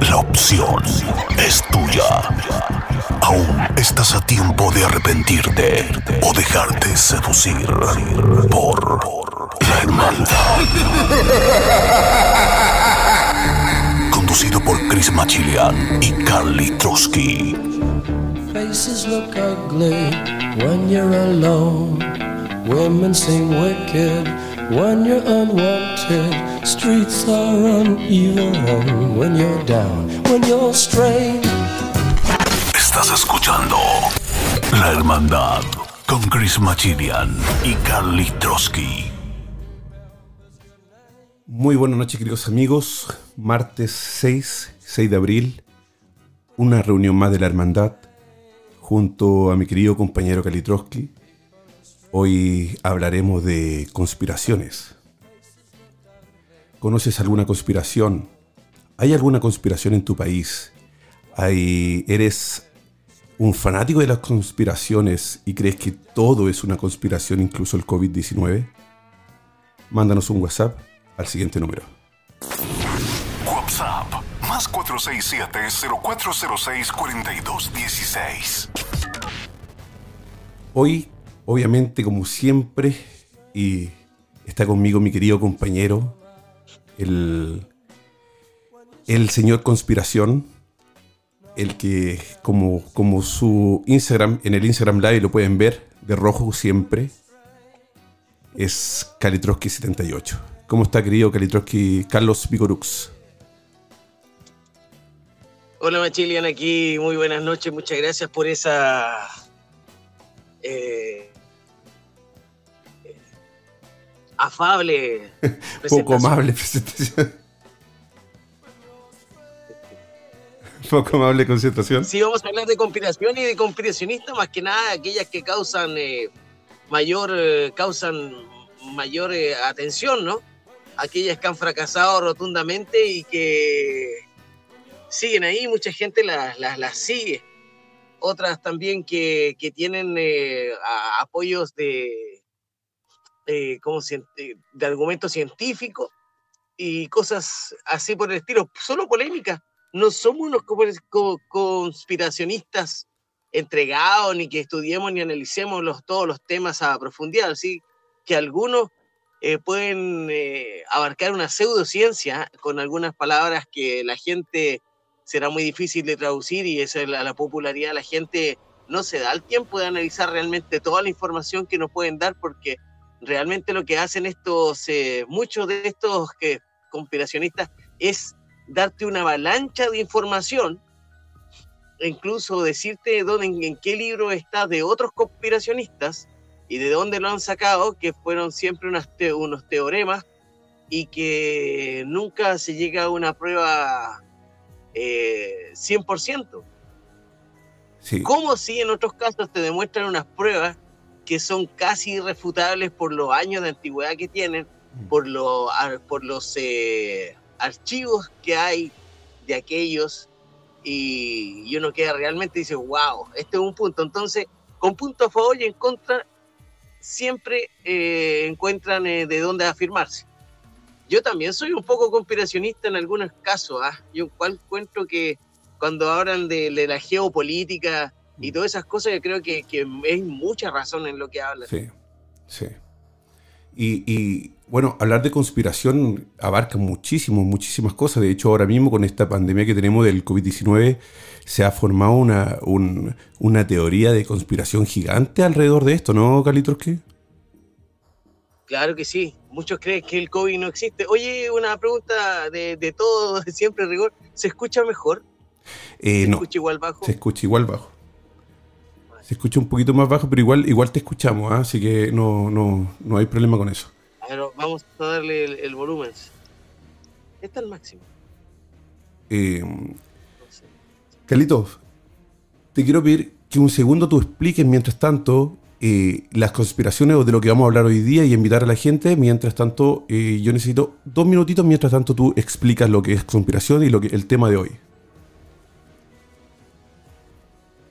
La opción es tuya. Aún estás a tiempo de arrepentirte o dejarte seducir por la hermandad. Conducido por Chris Machilian y Carly Trotsky. Faces look ugly when you're alone. Women seem wicked when you're unwanted. Streets are uneven when you're down, when you're strange. Estás escuchando La Hermandad con Chris Machilian y Carly Trotsky. Muy buenas noches, queridos amigos. Martes 6, 6 de abril, una reunión más de la Hermandad junto a mi querido compañero Kalitroski. Hoy hablaremos de conspiraciones. ¿Conoces alguna conspiración? ¿Hay alguna conspiración en tu país? ¿Hay, ¿Eres un fanático de las conspiraciones y crees que todo es una conspiración, incluso el COVID-19? Mándanos un WhatsApp al siguiente número. WhatsApp más 467-0406-4216. Hoy, obviamente, como siempre, y está conmigo mi querido compañero, el, señor Conspiración, el que, como, como su Instagram, en el Instagram Live lo pueden ver, de rojo siempre, es Kalitroski78. ¿Cómo está, querido Kalitroski Carlos Vigorux? Hola Machilian, aquí muy buenas noches, muchas gracias por esa eh, afable Poco amable presentación. Poco amable concentración. Sí, vamos a hablar de conspiración y de conspiracionistas, más que nada aquellas que causan eh, mayor eh, causan mayor eh, atención, ¿no? Aquellas que han fracasado rotundamente y que siguen ahí, mucha gente las las- las sigue. Otras también que, que tienen apoyos de, eh, ¿cómo se- eh, de argumentos científicos y cosas así por el estilo, solo polémicas. No somos unos co- co- conspiracionistas entregados, ni que estudiemos ni analicemos los, todos los temas a profundidad, así que algunos eh, pueden eh, abarcar una pseudociencia con algunas palabras que la gente será muy difícil de traducir y esa es la, la popularidad la gente no se da el tiempo de analizar realmente toda la información que nos pueden dar porque realmente lo que hacen estos, eh, muchos de estos que, conspiracionistas es darte una avalancha de información e incluso decirte dónde, en, qué libro está de otros conspiracionistas y de dónde lo han sacado, que fueron siempre unas te- unos teoremas y que nunca se llega a una prueba eh, 100%. Sí. Como si en otros casos te demuestran unas pruebas que son casi irrefutables por los años de antigüedad que tienen, por, lo, por los eh, archivos que hay de aquellos, y, y uno queda realmente y dice, wow, este es un punto. Entonces, con punto a favor y en contra, siempre eh, encuentran eh, de dónde afirmarse. Yo también soy un poco conspiracionista en algunos casos, ¿ah? yo cual encuentro que cuando hablan de, de la geopolítica y todas esas cosas, yo creo que, que hay mucha razón en lo que hablan. Sí, sí. Y, y, bueno, hablar de conspiración abarca muchísimo, muchísimas cosas. De hecho, ahora mismo con esta pandemia que tenemos del COVID-19, se ha formado una, un- una teoría de conspiración gigante alrededor de esto, ¿no, Calitroski? Claro que sí, muchos creen que el COVID no existe. Oye, una pregunta de, de todo, de siempre rigor, ¿se escucha mejor? Eh, ¿Se no, escucha igual bajo? se escucha igual bajo. Se escucha un poquito más bajo, pero igual, igual te escuchamos, ¿ah? así que no, no, no hay problema con eso. Ver, vamos a darle el, el volumen. Está al máximo. Eh. Carlitos, te quiero pedir que un segundo tú expliques mientras tanto eh, las conspiraciones o de lo que vamos a hablar hoy día y invitar a la gente. Mientras tanto, eh, yo necesito dos minutitos mientras tanto tú explicas lo que es conspiración y lo que el tema de hoy.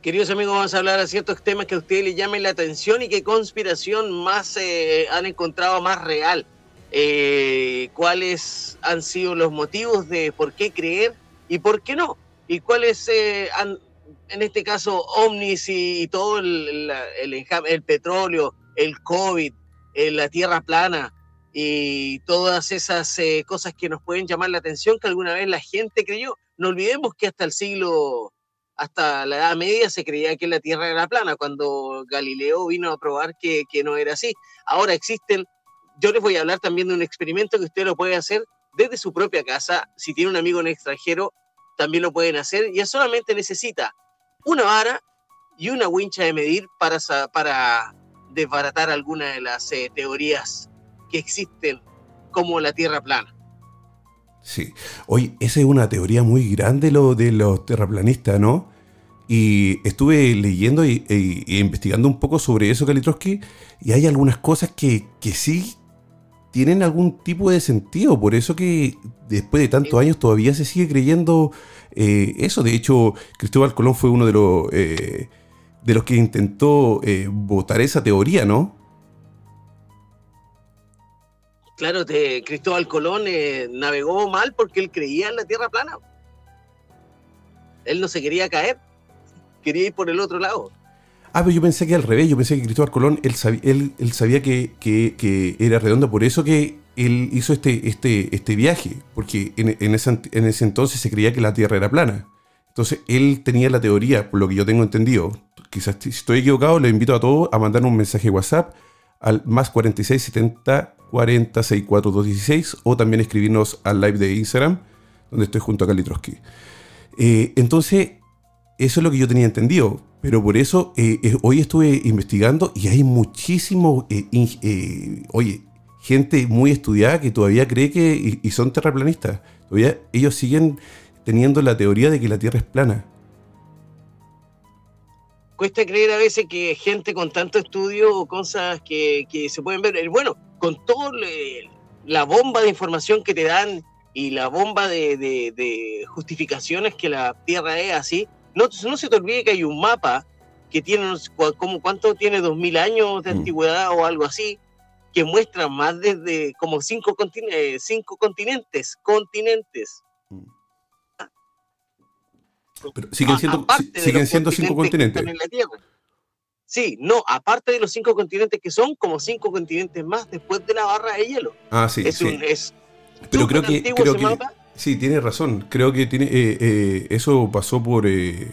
Queridos amigos, vamos a hablar de ciertos temas que a ustedes les llamen la atención y qué conspiración más eh, han encontrado más real. ¿Cuáles han sido los motivos de por qué creer y por qué no? ¿Y cuáles han, en este caso Omnis y, todo el, el, petróleo, el COVID, eh, la tierra plana y todas esas eh, cosas que nos pueden llamar la atención que alguna vez la gente creyó. No olvidemos que hasta el siglo, hasta la Edad Media se creía que la tierra era plana, cuando Galileo vino a probar que, que no era así. Ahora existen, yo les voy a hablar también de un experimento que usted lo puede hacer desde su propia casa. Si tiene un amigo en extranjero, también lo pueden hacer. Y solamente necesita una vara y una wincha de medir para, para desbaratar algunas de las eh, teorías que existen como la Tierra plana. Sí. Oye, esa es una teoría muy grande lo de los terraplanistas, ¿no? Y estuve leyendo e investigando un poco sobre eso, Kalitrowski, y hay algunas cosas que, que sí tienen algún tipo de sentido. Por eso que después de tantos años todavía se sigue creyendo eh, eso. De hecho, Cristóbal Colón fue uno de los, eh, de los que intentó eh, votar esa teoría, ¿no? Claro, Cristóbal Colón navegó mal porque él creía en la Tierra plana. Él no se quería caer, quería ir por el otro lado. Ah, pero yo pensé que al revés, yo pensé que Cristóbal Colón, él, sabía, sabía que, era redonda, por eso que él hizo este, este, este viaje, porque en, ese, en ese entonces se creía que la Tierra era plana. Entonces él tenía la teoría, por lo que yo tengo entendido. Quizás si estoy equivocado, le invito a todos a mandar un mensaje WhatsApp al más 46 70 40 64 216 o también escribirnos al live de Instagram, donde estoy junto a Cali eh, entonces, eso es lo que yo tenía entendido. Pero por eso eh, eh, hoy estuve investigando y hay muchísimo, eh, oye, gente muy estudiada que todavía cree que, y, son terraplanistas, todavía ellos siguen teniendo la teoría de que la Tierra es plana. Cuesta creer a veces que gente con tanto estudio o cosas que, se pueden ver, bueno, con toda la bomba de información que te dan y la bomba de justificaciones que la Tierra es así, no, no se te olvide que hay un mapa que tiene, como, ¿cuánto tiene? ¿2000 años de mm. antigüedad o algo así? Que muestra más desde como cinco, continentes, cinco continentes, continentes. Pero siguen siendo, siguen siendo cinco continentes. Sí, no, aparte de los cinco continentes que son como cinco continentes más después de la barra de hielo. Ah, sí. Es sí. Un, es Pero creo que, creo que, Sí, tiene razón. Creo que tiene, eh, eh, eso pasó por eh,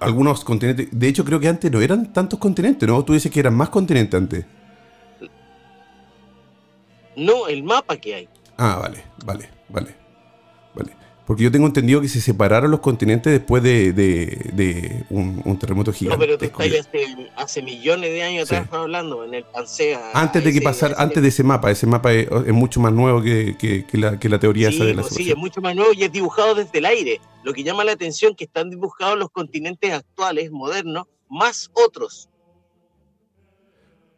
algunos continentes. De hecho, creo que antes no eran tantos continentes, ¿no? Tú dices que eran más continentes antes. No, el mapa que hay. Ah, vale, vale, vale. Porque yo tengo entendido que se separaron los continentes después de, un, terremoto gigante. No, pero tú estás hace, millones de años atrás hablando, en el Pansea. Antes de que pasar, antes de ese mapa, ese mapa es, mucho más nuevo que, la, teoría esa de la pues Sí, es mucho más nuevo y es dibujado desde el aire. Lo que llama la atención es que están dibujados los continentes actuales, modernos, más otros.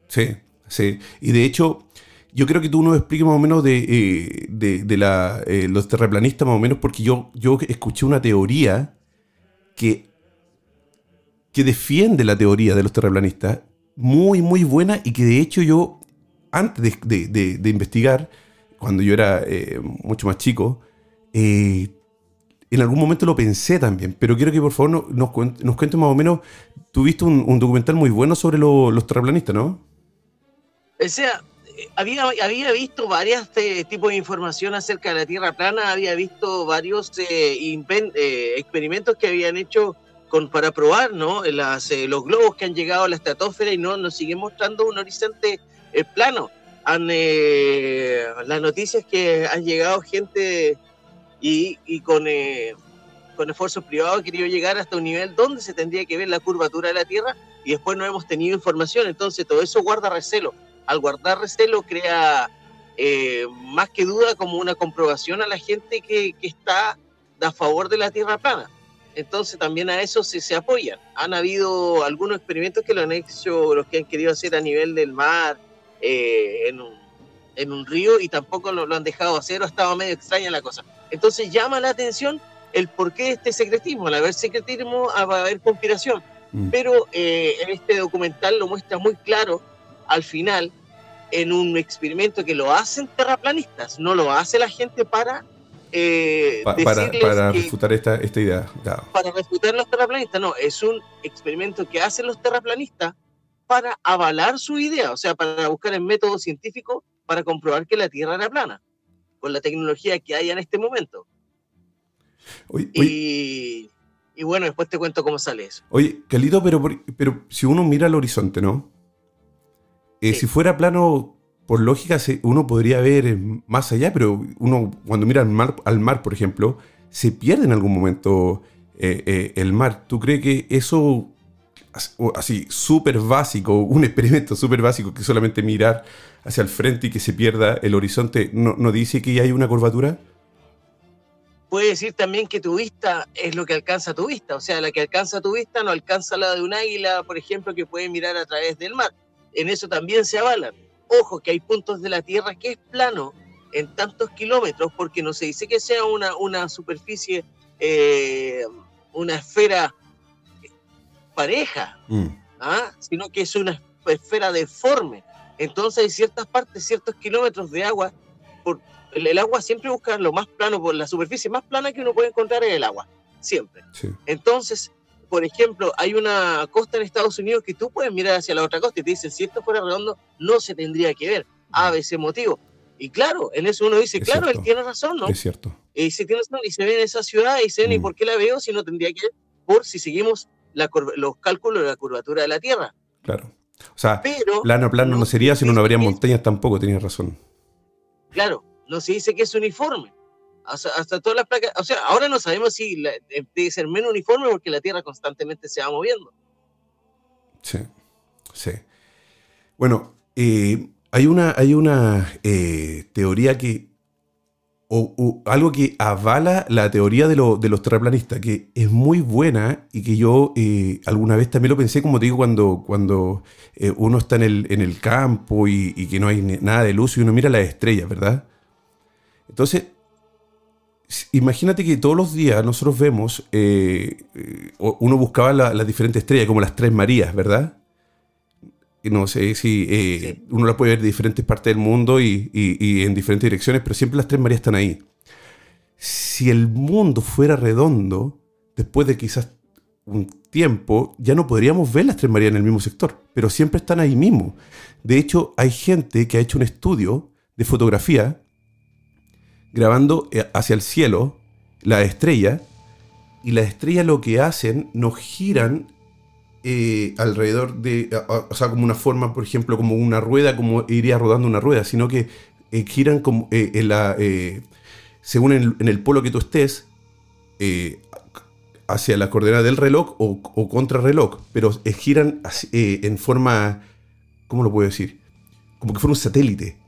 Sí, sí. Y de hecho, yo creo que tú nos expliques más o menos de, eh, la, eh, los terraplanistas, más o menos, porque yo, yo escuché una teoría que, que defiende la teoría de los terraplanistas, muy, muy buena, y que de hecho yo, antes de, investigar, cuando yo era eh, mucho más chico, en algún momento lo pensé también, pero quiero que por favor nos, nos cuentes más o menos, tuviste un, un documental muy bueno sobre los terraplanistas, ¿no? O sea, había, había visto varios eh, tipos de información acerca de la Tierra plana, había visto varios eh, eh, experimentos que habían hecho con, para probar ¿no? Las, los globos que han llegado a la estratosfera y no nos siguen mostrando un horizonte plano. Han, las noticias que han llegado gente y, y con, con esfuerzos privados querido llegar hasta un nivel donde se tendría que ver la curvatura de la Tierra y después no hemos tenido información, entonces todo eso guarda recelo al guardar recelo crea eh, más que duda como una comprobación a la gente que, está a favor de la Tierra plana. entonces también a eso se, se apoyan. Han habido algunos experimentos que lo han hecho los que han querido hacer a nivel del mar, eh, en, un, en, un, río, y tampoco lo, lo han dejado hacer o estaba medio extraña la cosa. Entonces llama la atención el por qué este secretismo. Al haber secretismo va a haber conspiración. Mm. Pero eh, en este documental lo muestra muy claro al final en un experimento que lo hacen terraplanistas, no lo hace la gente para eh, para, para refutar esta, esta idea. Para refutar los terraplanistas, no, es un experimento que hacen los terraplanistas para avalar su idea, o sea, para buscar el método científico para comprobar que la Tierra era plana, con la tecnología que hay en este momento. y, y, bueno, después te cuento cómo sale eso. Oye, Calito, pero, pero si uno mira al horizonte, ¿no? Eh, si fuera plano, por lógica, uno podría ver eh, más allá, pero uno cuando mira al mar, al mar por ejemplo, se pierde en algún momento eh, el mar. ¿Tú crees que eso, así, súper básico, un experimento súper básico, que solamente mirar hacia el frente y que se pierda el horizonte, no, no dice que hay una curvatura? Puede decir también que tu vista es lo que alcanza tu vista, o sea, la que alcanza tu vista no alcanza la de un águila, por ejemplo, que puede mirar a través del mar. En eso también se avalan ojo que hay puntos de la Tierra que es plano en tantos kilómetros, porque no se dice que sea una, una superficie, eh, una esfera pareja, mm. ¿ah? sino que es una esfera deforme. Entonces hay ciertas partes, ciertos kilómetros de agua. Por, el, agua siempre busca lo más plano, por la superficie más plana que uno puede encontrar en el agua, siempre. Entonces, por ejemplo, hay una costa en Estados Unidos que tú puedes mirar hacia la otra costa y te dicen, si esto fuera redondo, no se tendría que ver. A, ese motivo. Y claro, en eso uno dice, claro, él tiene razón, ¿no? Es cierto. Y se tiene razón, y se ve en esa ciudad, y se ve, ¿y mm. por qué la veo si no tendría que ver? Por si seguimos los cálculos de la curvatura de la Tierra. Claro. O sea, plano plano no, sería si no, no habría montañas tampoco, tenías razón. Claro, no se dice que es uniforme hasta, todas las placas, o sea, ahora no sabemos si debe ser menos uniforme porque la Tierra constantemente se va moviendo. Sí, sí. Bueno, eh, hay una, hay una eh, teoría que, o, algo que avala la teoría de, de, los terraplanistas, que es muy buena y que yo eh, alguna vez también lo pensé, como te digo, cuando, cuando uno está en el, en el campo y, que no hay nada de luz y uno mira las estrellas, ¿verdad? Entonces, imagínate que todos los días nosotros vemos, eh, eh, uno buscaba las diferentes estrellas, como las tres Marías, ¿verdad? No sé si eh, uno las puede ver de diferentes partes del mundo y, en diferentes direcciones, pero siempre las tres Marías están ahí. Si el mundo fuera redondo, después de quizás un tiempo, ya no podríamos ver las tres Marías en el mismo sector, pero siempre están ahí mismo. De hecho, hay gente que ha hecho un estudio de fotografía grabando eh, hacia el cielo la estrella y las estrellas lo que hacen nos giran eh, alrededor de, o sea, como una forma, por ejemplo, como una rueda, como iría rodando una rueda, sino que eh, giran como la, según en el, polo que tú estés, hacia la coordenada del reloj o, o contrarreloj, pero giran en forma, ¿cómo lo puedo decir? Como que fuera un satélite.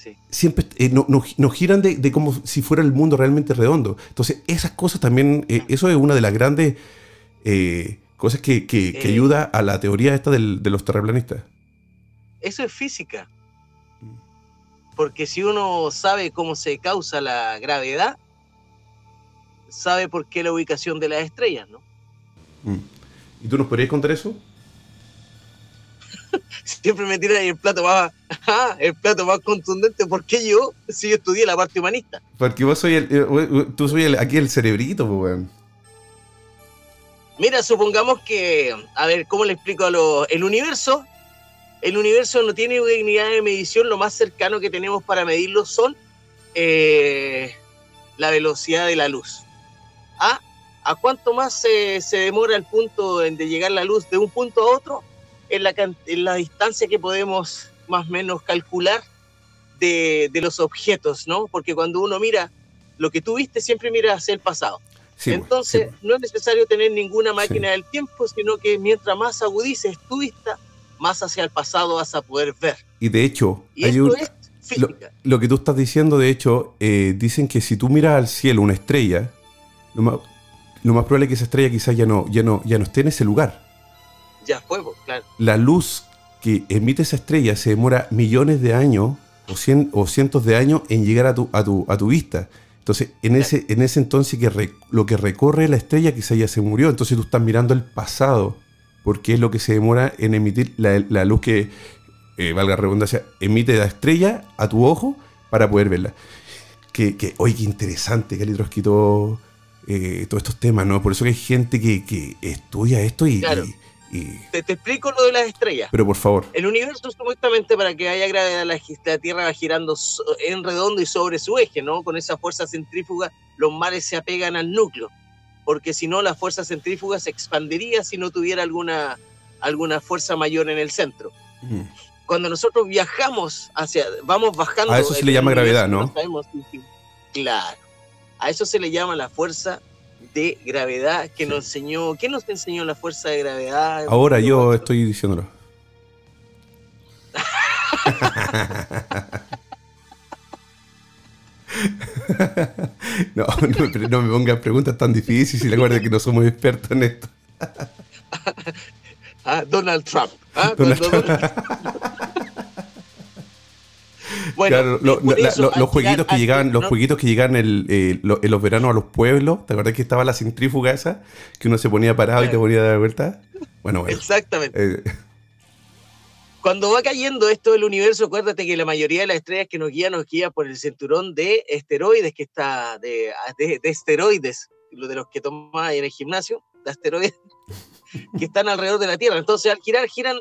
Sea, siempre eh, nos giran de, como si fuera el mundo realmente redondo. Entonces, esas cosas también, eh, eso es una de las grandes eh, cosas que, ayuda a la teoría esta de los terraplanistas. Eso es física. Porque si uno sabe cómo se causa la gravedad, sabe por qué la ubicación de las estrellas, ¿no? Mm. ¿Y tú nos podrías contar eso? Siempre me tiran el plato más, el plato más contundente. ¿Por qué yo? Si yo estudié la parte humanista. Porque vos soy el, eh, tú soy aquí el cerebrito, pues, Mira, supongamos que, a ver, ¿cómo le explico a lo, el universo? El universo no tiene unidad de medición, lo más cercano que tenemos para medirlo son eh, la velocidad de la luz. ¿Ah? ¿A cuánto más se, se demora el punto de llegar la luz de un punto a otro? En la, en la distancia que podemos más o menos calcular de, de, los objetos, ¿no? Porque cuando uno mira lo que tú viste, siempre mira hacia el pasado. Pues, Entonces, no es necesario tener ninguna máquina del tiempo, sino que mientras más agudices tu vista, más hacia el pasado vas a poder ver. Y de hecho, hay lo, que tú estás diciendo, de hecho, eh, dicen que si tú miras al cielo una estrella, lo más probable es que esa estrella quizás ya no, ya no, ya no esté en ese lugar. Ya fue, pues, claro. La luz que emite esa estrella se demora millones de años o, cien, o cientos de años en llegar a tu, a tu, a tu vista. Entonces, en ese, en ese entonces que re- lo que recorre la estrella quizás ya se murió. Entonces tú estás mirando el pasado, porque es lo que se demora en emitir la, la luz que, eh, valga la redundancia, emite la estrella a tu ojo para poder verla. Que, que oye, qué interesante, Calitros quitó eh, todos estos temas, ¿no? Por eso que hay gente que, que estudia esto y, Claro. y- y- Te, te explico lo de las estrellas. Pero por favor. El universo supuestamente para que haya gravedad la, la Tierra va girando en redondo y sobre su eje, ¿no? Con esa fuerza centrífuga los mares se apegan al núcleo, porque si no la fuerza centrífuga se expandiría si no tuviera alguna, alguna fuerza mayor en el centro. Mm. Cuando nosotros viajamos hacia, vamos bajando... A eso se le llama gravedad, universo, ¿no? sabemos claro. A eso se le llama la fuerza de gravedad que nos enseñó... ¿Quién nos enseñó la fuerza de gravedad? Ahora yo estoy diciéndolo. No, no, me- no me pongan preguntas tan difíciles y recuerden que no somos expertos en esto. Ah, Donald Trump. Ah, Donald cuando Trump. Bueno, Claro, lo- la- eso, los jueguitos que llegaban, los no, jueguitos que llegaban el, eh, lo- en los veranos a los pueblos, ¿te acuerdas que estaba la centrífuga esa? Que uno se ponía parado y te Claro. ponía a dar vuelta. Bueno, bueno. Exactamente. eh, Cuando va cayendo esto del universo, acuérdate que la mayoría de las estrellas que nos guían nos guía por el cinturón de esteroides que está, de, de, de esteroides, lo de los que tomas en el gimnasio, de asteroides, que están alrededor de la Tierra. Entonces, al girar, giran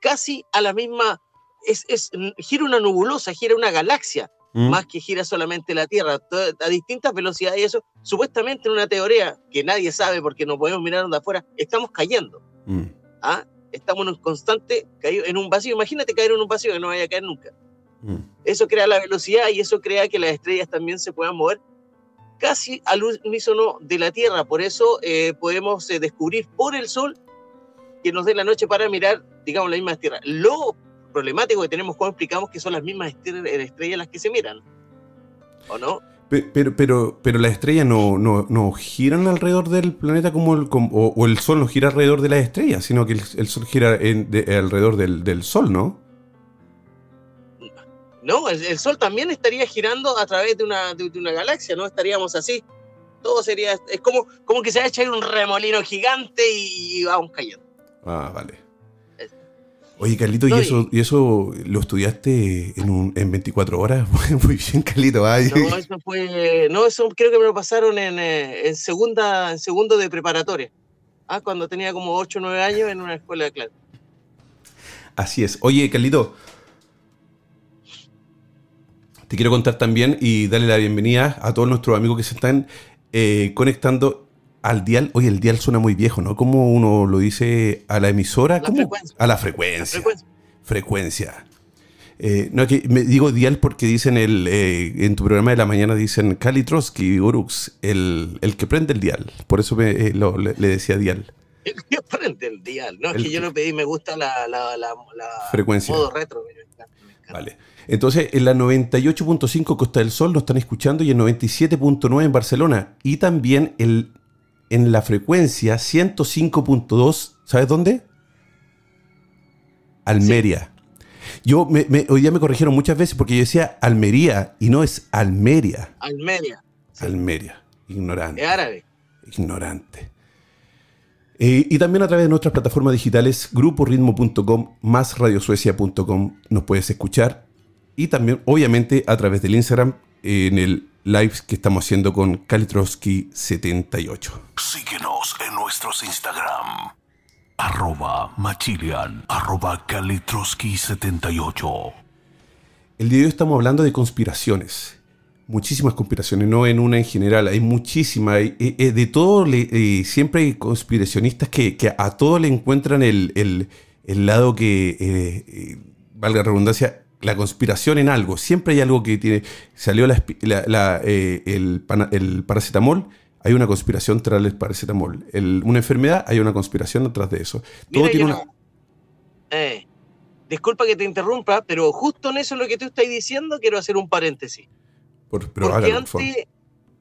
casi a la misma, es, es, gira una nebulosa, gira una galaxia. mm, más que gira solamente la Tierra, a distintas velocidades y eso, supuestamente en una teoría que nadie sabe porque no podemos mirar de afuera, estamos cayendo, mm. ¿ah? Estamos en un constante, caído en un vacío, imagínate caer en un vacío que no vaya a caer nunca. Mm. Eso crea la velocidad y eso crea que las estrellas también se puedan mover casi al unísono de la Tierra, por eso eh, podemos eh, descubrir por el Sol que nos dé la noche para mirar, digamos, la misma Tierra. Lo problemático que tenemos cuando explicamos que son las mismas estre- estrellas las que se miran, ¿o no? Pe- Pero, pero, pero las estrellas no, no, no giran alrededor del planeta como el, como- o, o el Sol no gira alrededor de las estrellas, sino que el, el Sol gira en- de- alrededor del, del Sol, ¿no? No, el, el Sol también estaría girando a través de una, de, de una galaxia, ¿no? Estaríamos así. Todo sería, es como, como que se va a echar un remolino gigante y, vamos cayendo. Ah, vale. Oye, Carlito, ¿y No, y- eso, ¿y eso lo estudiaste en, un, en 24 horas? Muy bien, Carlito. ay. No, eso fue, no, eso creo que me lo pasaron en, eh, en segunda, en segundo de preparatoria. Ah, cuando tenía como 8 o 9 años en una escuela de clase. Así es. Oye, Carlito. Te quiero contar también y darle la bienvenida a todos nuestros amigos que se están eh, conectando al dial. Oye, el dial suena muy viejo, ¿no? ¿Cómo uno lo dice a la emisora? La ¿Cómo? frecuencia. A la La frecuencia. frecuencia. Frecuencia. Eh, no, que me digo dial porque dicen el, eh, en tu programa de la mañana dicen Cali Trotsky, Urux, el, el que prende el dial. Por eso me, eh, lo- le, le decía dial. El que prende el dial. No, es que yo no pedí, me gusta la, la, la, la Frecuencia. modo retro. me encanta, me encanta. Vale. Entonces, en la 98.5 Costa del Sol nos están escuchando y en 97.9 en Barcelona. Y también el, en la frecuencia 105.2, ¿sabes dónde? Almería. Yo me- me- hoy día me corrigieron muchas veces porque yo decía Almería y no es Almería. Almeria. Sí. Almeria. Ignorante. Es árabe. Ignorante. Eh, y también a través de nuestras plataformas digitales, gruporitmo.com, más radiosuecia.com, nos puedes escuchar. Y también, obviamente, a través del Instagram, en el live que estamos haciendo con Kalitroski78. Síguenos en nuestros Instagram. Arroba Machilian. Arroba Kalitroski78. El día de hoy estamos hablando de conspiraciones. Muchísimas conspiraciones, no en una en general, hay muchísimas. eh, eh, de todo, eh, siempre hay conspiracionistas que, que a todo le encuentran el, el- el lado que, eh, valga la redundancia, la conspiración en algo. Siempre hay algo que tiene. Salió la espi- la- la, eh, el, pana- el paracetamol, hay una conspiración tras el paracetamol. El- una enfermedad, hay una conspiración detrás de eso. Todo Mira, tiene yo una. no- eh, disculpa que te interrumpa, pero justo en eso lo que tú estás diciendo, quiero hacer un paréntesis. por- pero Porque por antes,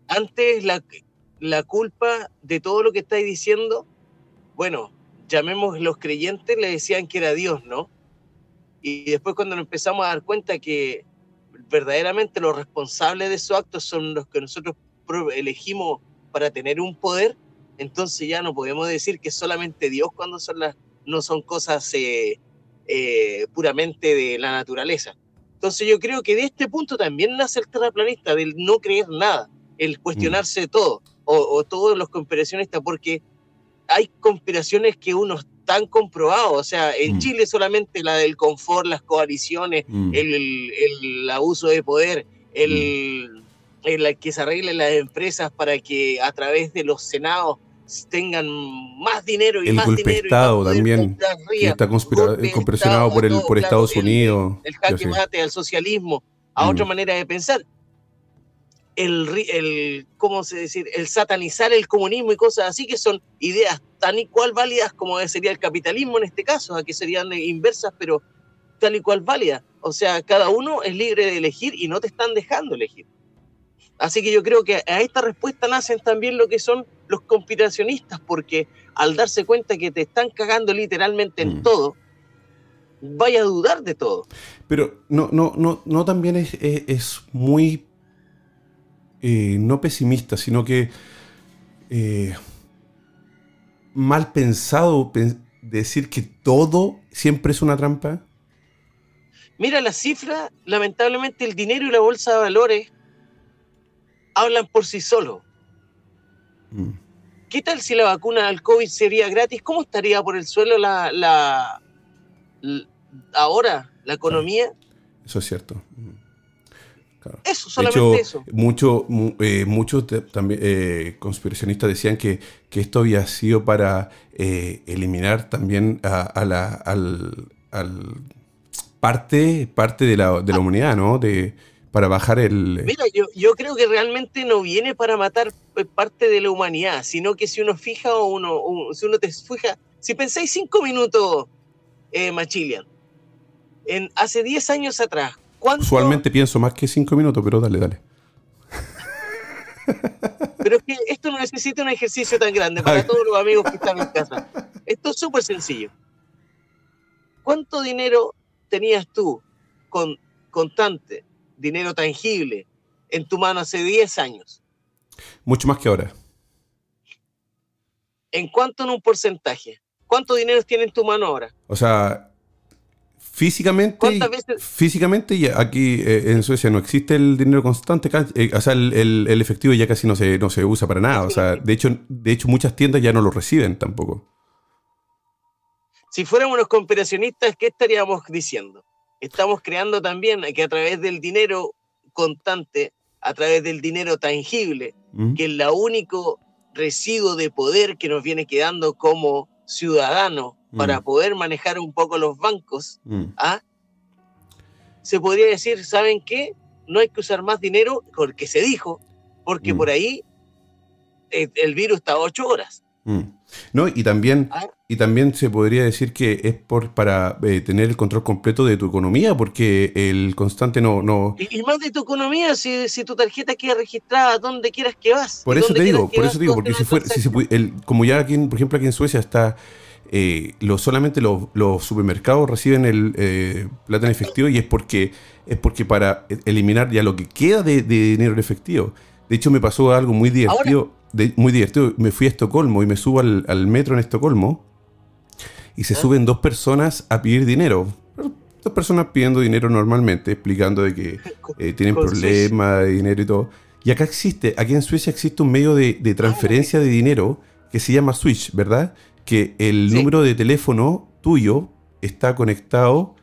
antes la, la culpa de todo lo que estáis diciendo, bueno, llamemos los creyentes, le decían que era Dios, ¿no? Y después cuando nos empezamos a dar cuenta que verdaderamente los responsables de esos actos son los que nosotros elegimos para tener un poder, entonces ya no podemos decir que solamente Dios cuando son las, no son cosas eh, eh, puramente de la naturaleza. Entonces yo creo que de este punto también nace el terraplanista, del no creer nada, el cuestionarse de todo, o, todos los conspiracionistas, porque hay conspiraciones que uno están comprobados, o sea, en mm. Chile solamente la del confort, las coaliciones, mm. el, abuso de poder, el, mm. el, que se arreglen las empresas para que a través de los senados tengan más dinero y el más golpe dinero. Estado también, está conspiracionado por, el, por Estados Unidos. El, jaque mate al socialismo, a otra manera de pensar el, el, ¿cómo se decir? el satanizar el comunismo y cosas así, que son ideas tan y cual válidas como sería el capitalismo en este caso, a que serían inversas, pero tal y cual válidas. O sea, cada uno es libre de elegir y no te están dejando elegir. Así que yo creo que a esta respuesta nacen también lo que son los conspiracionistas, porque al darse cuenta que te están cagando literalmente en mm. todo, vaya a dudar de todo. Pero no, no, no, no también es, es muy eh, no pesimista, sino que eh, mal pensado decir que todo siempre es una trampa? Mira, la cifra, lamentablemente el dinero y la bolsa de valores hablan por sí solos. Mm. ¿Qué tal si la vacuna al COVID sería gratis? ¿Cómo estaría por el suelo la, la, ahora la economía? Eso es cierto. Mm. Eso, solamente eso. Mucho, eh, muchos también eh, conspiracionistas decían que, que, esto había sido para eh, eliminar también a, la al, parte, parte de la, de la ah. humanidad, ¿no? De, para bajar el... Mira, yo, yo creo que realmente no viene para matar parte de la humanidad, sino que si uno fija o uno, si uno te fija, si pensáis cinco minutos, Machilian, en, hace 10 años atrás, Usualmente pienso más que cinco minutos, pero dale, dale. Pero es que esto no necesita un ejercicio tan grande para todos los amigos que están en casa. Esto es súper sencillo. ¿Cuánto dinero tenías tú con contante, dinero tangible, en tu mano hace 10 años? Mucho más que ahora. ¿En cuánto en un porcentaje? ¿Cuánto dinero tienes en tu mano ahora? O sea, Físicamente, físicamente aquí eh, en Suecia no existe el dinero constante, eh, o sea, el, efectivo ya casi no se, no se usa para nada. O sea, de hecho, de hecho, muchas tiendas ya no lo reciben tampoco. Si fuéramos los conspiracionistas, ¿qué estaríamos diciendo? Estamos creando también que a través del dinero constante, a través del dinero tangible, ¿Mm? que es el único residuo de poder que nos viene quedando como ciudadanos para mm. poder manejar un poco los bancos, mm. ¿ah? se podría decir, ¿saben qué? No hay que usar más dinero, porque se dijo, porque mm. por ahí eh, el, virus está ocho horas. No, y también, ¿Ah? y también se podría decir que es por para eh, tener el control completo de tu economía, porque el constante no. no... Y, más de tu economía, si, si, tu tarjeta queda registrada donde quieras que vas. Por eso te digo, por eso te digo, porque si fuera, si se, el, como ya aquí, por ejemplo, aquí en Suecia está eh, solamente los, supermercados reciben el eh, plata en efectivo y es porque, es porque para eliminar ya lo que queda de, dinero en efectivo. De hecho, me pasó algo muy divertido. muy divertido. Me fui a Estocolmo y me subo al, metro en Estocolmo y se ¿Ah? suben dos personas a pedir dinero. Dos personas pidiendo dinero normalmente, explicando de que eh, tienen problemas de dinero y todo. Y acá existe, aquí en Suecia existe un medio de, de transferencia de dinero que se llama Switch, ¿verdad? Que el número de teléfono tuyo está conectado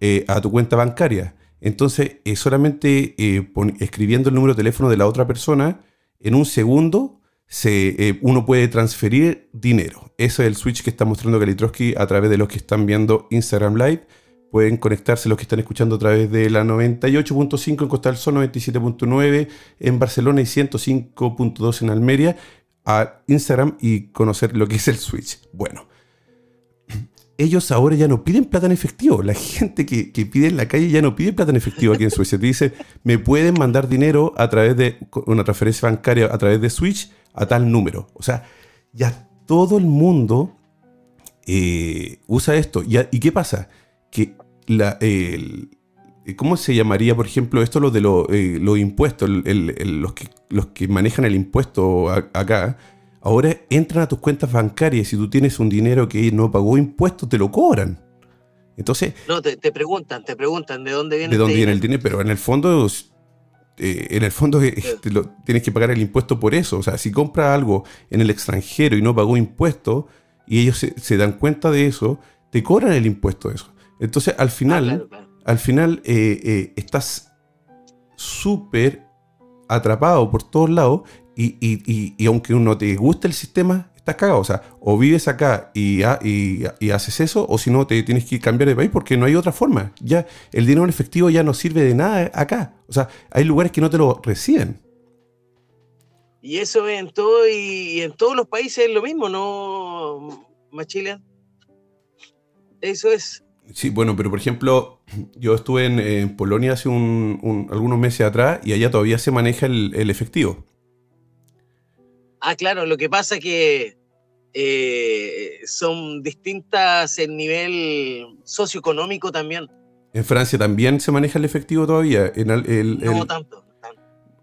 eh, a tu cuenta bancaria. Entonces, eh, solamente eh, escribiendo el número de teléfono de la otra persona, en un segundo se, uno puede transferir dinero. Ese es el switch que está mostrando Kalitrowski a través de los que están viendo Instagram Live. Pueden conectarse los que están escuchando a través de la 98.5 en Costa del Sol, 97.9 en Barcelona y 105.2 en Almeria a Instagram y conocer lo que es el Switch. Bueno, ellos ahora ya no piden plata en efectivo. La gente que, pide en la calle ya no pide plata en efectivo aquí en Suecia. Te dice, me pueden mandar dinero a través de una transferencia bancaria a través de Switch a tal número. O sea, ya todo el mundo eh, usa esto. ¿Y, ¿Y, qué pasa? Que la, el, ¿Cómo se llamaría, por ejemplo, esto lo de eh, los impuestos? los, que, los que manejan el impuesto acá, ahora entran a tus cuentas bancarias y si tú tienes un dinero que no pagó impuestos, te lo cobran. Entonces... No, te, preguntan, te preguntan de dónde viene, de dónde viene el dinero, pero en el fondo... Eh, en el fondo eh, tienes que pagar el impuesto por eso. O sea, si compras algo en el extranjero y no pagó impuestos y ellos se, dan cuenta de eso, te cobran el impuesto de eso. Entonces, al final, ah, al final eh, estás súper atrapado por todos lados y, y, aunque uno te guste el sistema, estás cagado. O sea, o vives acá y, y, haces eso, o si no, te tienes que cambiar de país porque no hay otra forma. Ya el dinero en efectivo ya no sirve de nada acá. O sea, hay lugares que no te lo reciben. Y eso en todo y, en todos los países es lo mismo, ¿no, Machilian? Eso es. Sí, bueno, pero por ejemplo, yo estuve en, Polonia hace algunos meses atrás y allá todavía se maneja el, efectivo. Ah, claro, lo que pasa es que eh, son distintas el nivel socioeconómico también. En Francia también se maneja el efectivo todavía. En no tanto.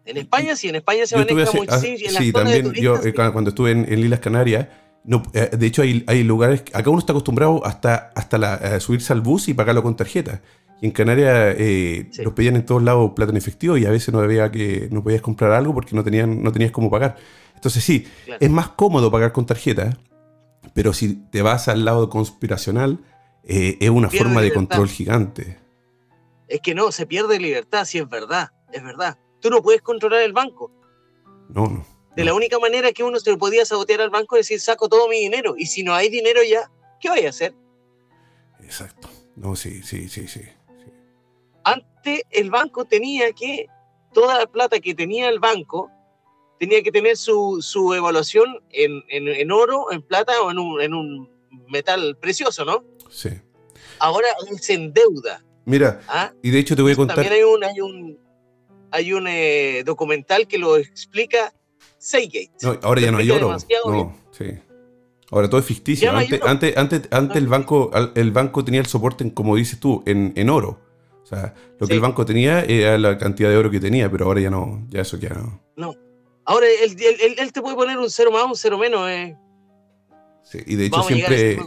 En España sí, en España se maneja mucho. Ah, sí, también yo eh, cuando estuve en, en Islas Canarias no, eh, de hecho, hay, hay, lugares. Acá uno está acostumbrado hasta, hasta la, subirse al bus y pagarlo con tarjeta. Y en Canarias eh, los pedían en todos lados plata en efectivo y a veces no había que no podías comprar algo porque no tenían no tenías cómo pagar. Entonces sí, es más cómodo pagar con tarjeta, pero si te vas al lado conspiracional eh, es una forma de control gigante. Es que no, se pierde libertad, si es verdad, es verdad. Tú no puedes controlar el banco. No, no. De la única manera que uno se lo podía sabotear al banco es decir, saco todo mi dinero. Y si no hay dinero ya, ¿qué voy a hacer? Exacto. No, sí, sí, sí, sí. Antes el banco tenía que, toda la plata que tenía el banco, tenía que tener su, su evaluación en, en, oro, en plata o en un, en un metal precioso, ¿no? Sí. Ahora se endeuda. Mira, ¿Ah? y de hecho te voy a contar. También hay un, hay un, hay un eh, documental que lo explica no, ahora ya no hay oro. No, sí. Ahora todo es ficticio. Antes, antes, antes, antes, el, banco, el banco tenía el soporte, como dices tú, en, en oro. O sea, lo que el banco tenía era la cantidad de oro que tenía, pero ahora ya no, ya eso ya no. No. Ahora él, él, te puede poner un cero más, un cero menos. Eh. Sí, y de hecho siempre,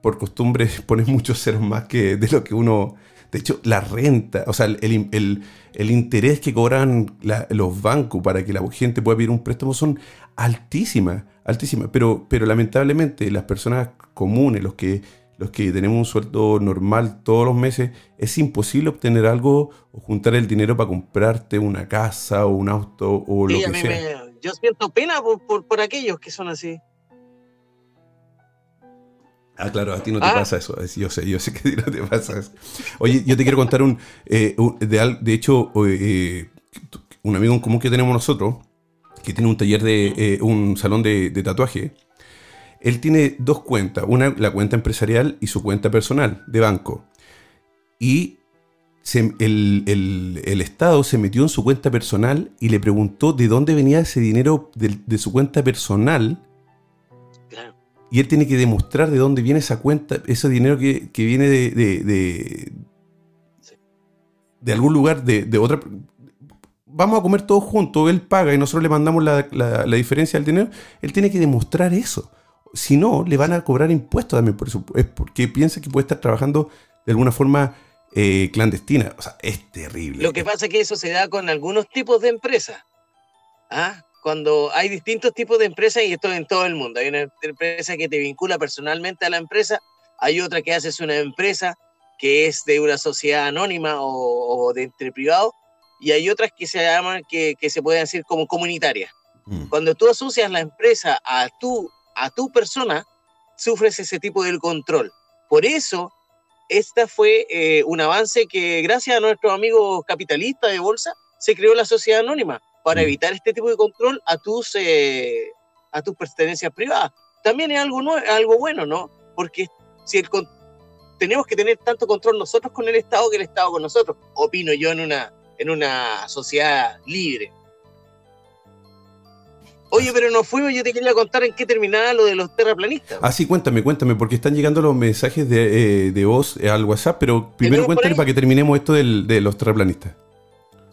por costumbre, pones muchos ceros más que de lo que uno de hecho, la renta, o sea, el, interés que cobran los bancos para que la gente pueda pedir un préstamo son altísimas, altísimas. Pero, pero lamentablemente las personas comunes, los que, los que tenemos un sueldo normal todos los meses, es imposible obtener algo o juntar el dinero para comprarte una casa o un auto o lo que sea. yo siento pena por aquellos que son así. Ah, claro, a ti no te ah. pasa eso. Yo sé, yo sé que a ti no te pasa eso. Oye, yo te quiero contar un. Eh, de, de, hecho, eh, un amigo en común que tenemos nosotros, que tiene un taller de. Eh, un salón de, tatuaje. Él tiene dos cuentas: una, la cuenta empresarial y su cuenta personal de banco. Y el, el, Estado se metió en su cuenta personal y le preguntó de dónde venía ese dinero de, de su cuenta personal y él tiene que demostrar de dónde viene esa cuenta, ese dinero que, viene de, de, de, algún lugar, de, otra... Vamos a comer todos juntos, él paga y nosotros le mandamos la, diferencia del dinero, él tiene que demostrar eso. Si no, le van a cobrar impuestos también por eso. Es porque piensa que puede estar trabajando de alguna forma eh, clandestina. O sea, es terrible. Lo que pasa es que eso se da con algunos tipos de empresas. ¿Ah? Cuando hay distintos tipos de empresas y esto en todo el mundo. Hay una empresa que te vincula personalmente a la empresa, hay otra que haces una empresa que es de una sociedad anónima o, de entre privados, y hay otras que se llaman, que, que se pueden decir como comunitarias. Mm. Cuando tú asocias la empresa a tu, a tu persona, sufres ese tipo de control. Por eso, esta fue eh, un avance que gracias a nuestros amigos capitalistas de bolsa, se creó la sociedad anónima para evitar este tipo de control a tus, eh, a tus pertenencias privadas. También es algo, no, algo bueno, ¿no? Porque si el, tenemos que tener tanto control nosotros con el Estado que el Estado con nosotros, opino yo en una, en una sociedad libre. Oye, pero no fuimos, yo te quería contar en qué terminaba lo de los terraplanistas. Ah, sí, cuéntame, cuéntame, porque están llegando los mensajes de, eh, de voz eh, al WhatsApp, pero primero ¿Tenemos por cuéntame para que terminemos esto del- de los terraplanistas.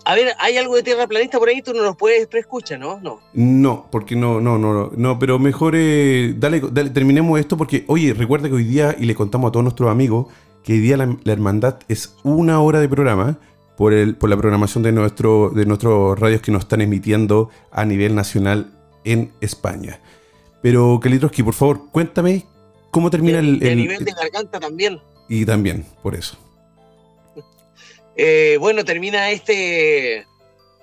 A ver, ¿hay algo de terraplanista por ahí? Tú no nos puedes preescucha, ¿no? No. No, porque no, no, no, no, pero mejor eh, dale, dale, terminemos esto porque, oye, recuerda que hoy día, y le contamos a todos nuestros amigos, que hoy día la, la hermandad es una hora de programa por, el, por la programación de, nuestro, de nuestros radios que nos están emitiendo a nivel nacional en España. Pero, Kalitroski, por favor, cuéntame cómo termina el... A el- nivel de garganta también. Y también, por eso. Eh, bueno, termina este,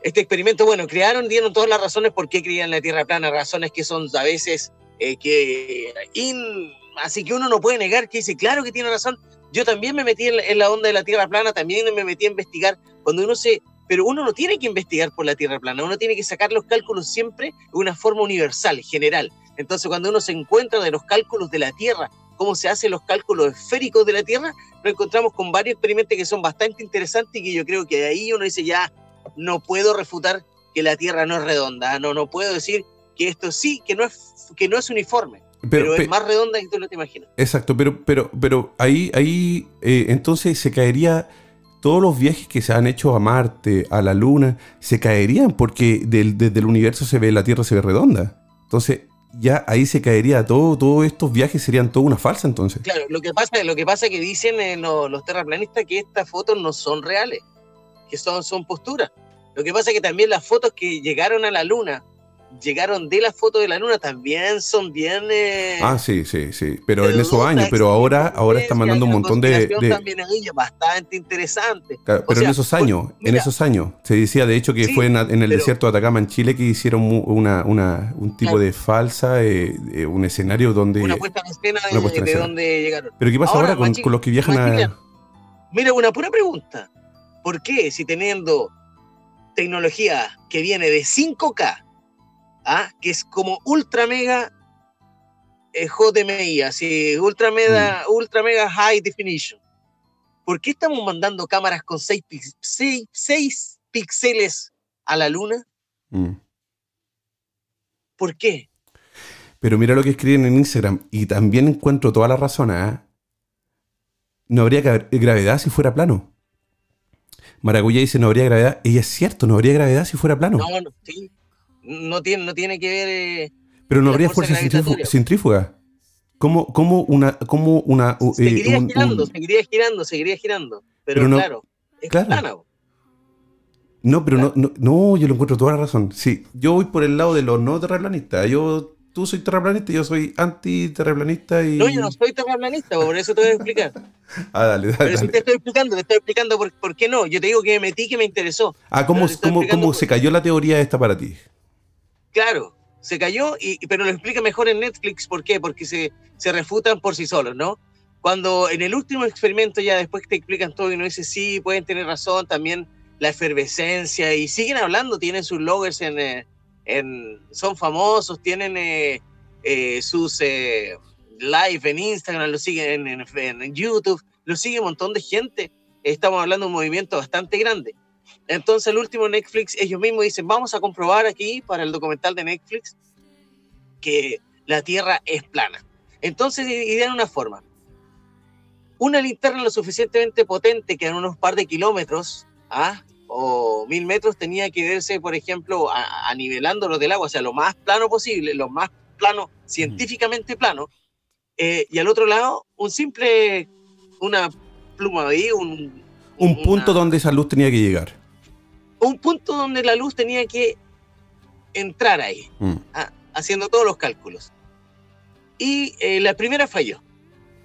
este experimento. Bueno, crearon, dieron todas las razones por qué creían la Tierra plana, razones que son a veces eh, que... in- así que uno no puede negar que dice, claro que tiene razón. Yo también me metí en en la onda de la Tierra plana, también me metí a investigar. Cuando uno se... Pero uno no tiene que investigar por la Tierra plana, uno tiene que sacar los cálculos siempre de una forma universal, general. Entonces, cuando uno se encuentra de los cálculos de la Tierra, cómo se hacen los cálculos esféricos de la Tierra, nos encontramos con varios experimentos que son bastante interesantes y que yo creo que de ahí uno dice ya no puedo refutar que la Tierra no es redonda, no, no puedo decir que esto sí, que no es, que no es uniforme, pero, pe- es más redonda que tú no te imaginas. Exacto, pero, pero, pero ahí, ahí eh, entonces se caería. Todos los viajes que se han hecho a Marte, a la Luna, se caerían porque del, desde el universo se ve, la Tierra se ve redonda. Entonces, ya ahí se caería todo, todos estos viajes serían toda una falsa entonces. Claro, lo que pasa, lo que pasa es que dicen eh, lo- los terraplanistas que estas fotos no son reales, que son, son posturas. Lo que pasa es que también las fotos que llegaron a la Luna, llegaron de las fotos de la Luna, también son bien... eh, Ah, sí, sí, sí. Pero en esos años, pero ahora, ahora están mandando un montón de. de- también ahí, bastante interesante. claro, o pero en esos años, en mira. esos años, se decía de hecho que Sí, fue en, en el pero- desierto de Atacama, en Chile, que hicieron una, una- un tipo Claro. de falsa, eh, eh, un escenario donde. Una puesta en escena de, en de escena. dónde llegaron. Pero ¿qué pasa Ahora, ahora, con, con los que viajan a. Mira, una pura pregunta. ¿Por qué si teniendo tecnología que viene de 5K, ¿ah? que es como ultra mega eh, HDMI, así, ultra mega, Mm. ultra mega high definition, ¿por qué estamos mandando cámaras con 6 píxeles a la luna? Mm. ¿Por qué? Pero mira lo que escriben en Instagram. Y también encuentro toda la razón. ¿ah? No habría gra- gravedad si fuera plano. Maracuya dice no habría gravedad. Y es cierto, no habría gravedad si fuera plano. No, no, sí. No tiene, no tiene que ver. eh, Pero no habría fuerza fuerza centrífuga. ¿Cómo, cómo una, cómo una, eh, seguiría un- girando, un- seguiría girando, seguiría girando. Pero, Pero no- claro, es claro. plana. No, pero no, no, no, yo lo encuentro toda la razón. Sí, yo voy por el lado de los no terraplanistas. Yo, tú soy terraplanista, yo soy anti-terraplanista y... No, yo no soy terraplanista, por eso te voy a explicar. Ah, dale, dale. Pero eso dale. te estoy explicando, te estoy explicando por, por qué no. Yo te digo que me metí, que me interesó. Ah, ¿cómo, cómo, cómo por- se cayó la teoría esta para ti? Claro, se cayó, y, pero lo explica mejor en Netflix. ¿Por qué? Porque se, se refutan por sí solos, ¿no? Cuando en el último experimento ya después te explican todo y uno dice, sí, pueden tener razón, también la efervescencia, y siguen hablando, tienen sus loggers en... eh, en son famosos, tienen eh, eh, sus live en Instagram, lo siguen en, en- en YouTube, lo sigue un montón de gente. Estamos hablando de un movimiento bastante grande. Entonces, el último Netflix, ellos mismos dicen, vamos a comprobar aquí para el documental de Netflix que la Tierra es plana. Entonces, idean una forma. Una linterna lo suficientemente potente que en unos par de kilómetros ¿ah? o mil metros tenía que verse, por ejemplo, a, a nivelándolo del agua, o sea, lo más plano posible, lo más plano, científicamente plano. Eh, y al otro lado, un simple, una pluma ahí, un, Un una- punto donde esa luz tenía que llegar. Un punto donde la luz tenía que entrar ahí, Mm. haciendo todos los cálculos. Y eh, la primera falló.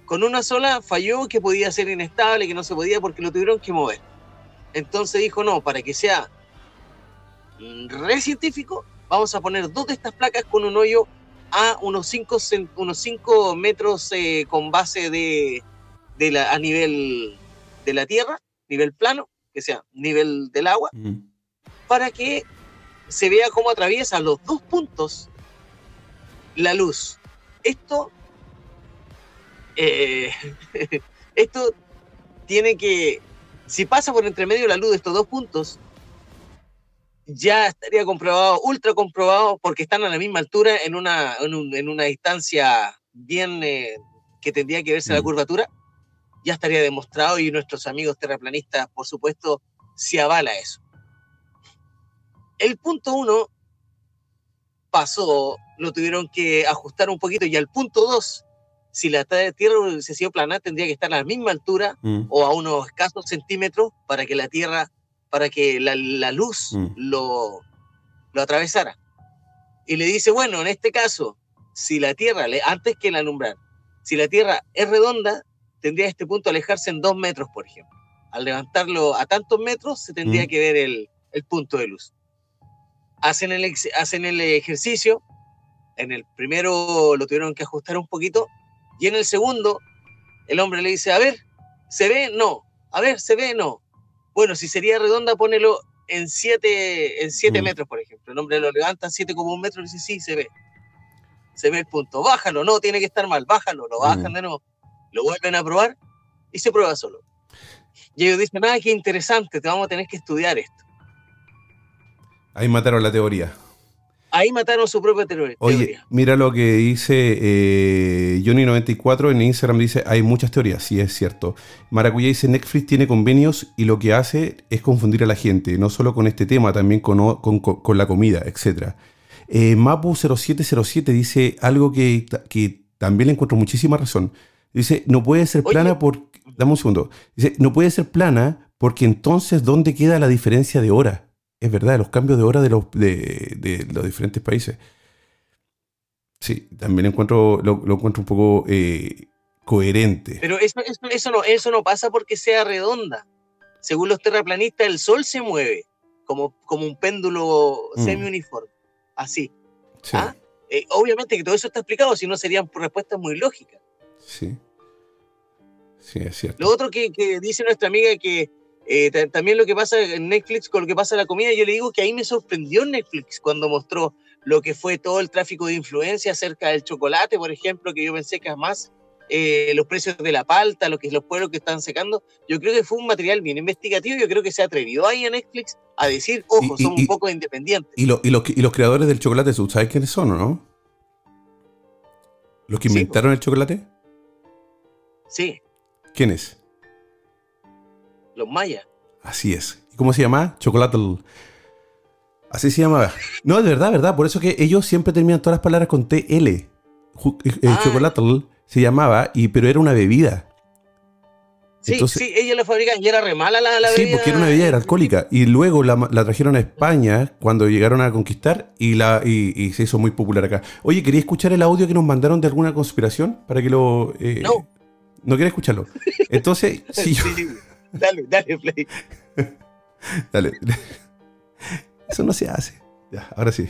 Con una sola falló que podía ser inestable, que no se podía porque lo tuvieron que mover. Entonces dijo, no, para que sea mm, re científico, vamos a poner dos de estas placas con un hoyo a unos 5 unos cinco metros eh, con base de, de la, a nivel de la tierra, nivel plano, que sea nivel del agua, Mm. Para que se vea cómo atraviesa los dos puntos la luz. Esto, eh, esto tiene que, si pasa por entre medio la luz de estos dos puntos, ya estaría comprobado, ultra comprobado, porque están a la misma altura en una, en, una distancia bien eh, que tendría que verse la mm. curvatura, ya estaría demostrado y nuestros amigos terraplanistas, por supuesto, se avala eso. El punto uno pasó, lo tuvieron que ajustar un poquito y al punto dos, si la Tierra hubiese sido plana, tendría que estar a la misma altura mm. o a unos escasos centímetros para que la Tierra, para que la, luz mm. lo, lo atravesara. Y le dice, bueno, en este caso, si la Tierra, antes que la alumbrar, si la Tierra es redonda, tendría este punto alejarse en dos metros, por ejemplo. Al levantarlo a tantos metros, se tendría mm. que ver el, punto de luz. Hacen el, hacen el ejercicio, en el primero lo tuvieron que ajustar un poquito, y en el segundo, el hombre le dice, a ver, ¿se ve? No. A ver, ¿se ve? No. Bueno, si sería redonda, ponelo en 7 en siete mm. metros, por ejemplo. El hombre lo levanta siete como un metro y dice, sí, se ve. Se ve el punto. Bájalo, no, tiene que estar mal. Bájalo, lo bajan mm. de nuevo lo vuelven a probar y se prueba solo. Y ellos dicen, ah, qué interesante, te vamos a tener que estudiar esto. Ahí mataron la teoría. Ahí mataron su propia teoría. Oye, mira lo que dice eh, Johnny94 en Instagram, dice, hay muchas teorías, sí es cierto. Maracuyá dice, Netflix tiene convenios y lo que hace es confundir a la gente, no solo con este tema, también con, la comida, etc. Eh, Mapu0707 dice algo que, que también le encuentro muchísima razón. Dice, no puede ser plana por... Dame un segundo. Dice, no puede ser plana porque entonces, ¿dónde queda la diferencia de hora? Es verdad, los cambios de hora de los, de, los diferentes países. Sí, también encuentro, lo, encuentro un poco eh, coherente. Pero eso, eso, no, eso no pasa porque sea redonda. Según los terraplanistas, el Sol se mueve como, como un péndulo mm. semi-uniforme. Así. ¿Ah? Eh, obviamente que todo eso está explicado, si no serían respuestas muy lógicas. Sí. Sí, es cierto. Lo otro que, dice nuestra amiga que eh, también lo que pasa en Netflix con lo que pasa en la comida, yo le digo que ahí me sorprendió Netflix cuando mostró lo que fue todo el tráfico de influencia acerca del chocolate, por ejemplo, que yo pensé que además eh, los precios de la palta, lo que los pueblos que están secando, yo creo que fue un material bien investigativo, yo creo que se atrevió ahí a Netflix a decir, ojo, son un poco independientes. Y, y, los creadores del chocolate, ¿sabes quiénes son o no? ¿Los que inventaron el chocolate? Sí. ¿Quién es? Los mayas. Así es. ¿Y cómo se llama? Chocolate. Así se llamaba. No, de verdad, verdad. Por eso que ellos siempre terminan todas las palabras con TL. El ah. chocolate se llamaba, y, pero era una bebida. Sí, sí, ella la fabrican y era re mala la, la bebida. Sí, porque era una bebida, era alcohólica. Y luego la, trajeron a España cuando llegaron a conquistar y, la, y, se hizo muy popular acá. Oye, ¿quería escuchar el audio que nos mandaron de alguna conspiración? Para que lo... Eh, no. No quiere escucharlo. Entonces, si yo... Dale, dale, play. dale. Eso no se hace. Ya, ahora sí.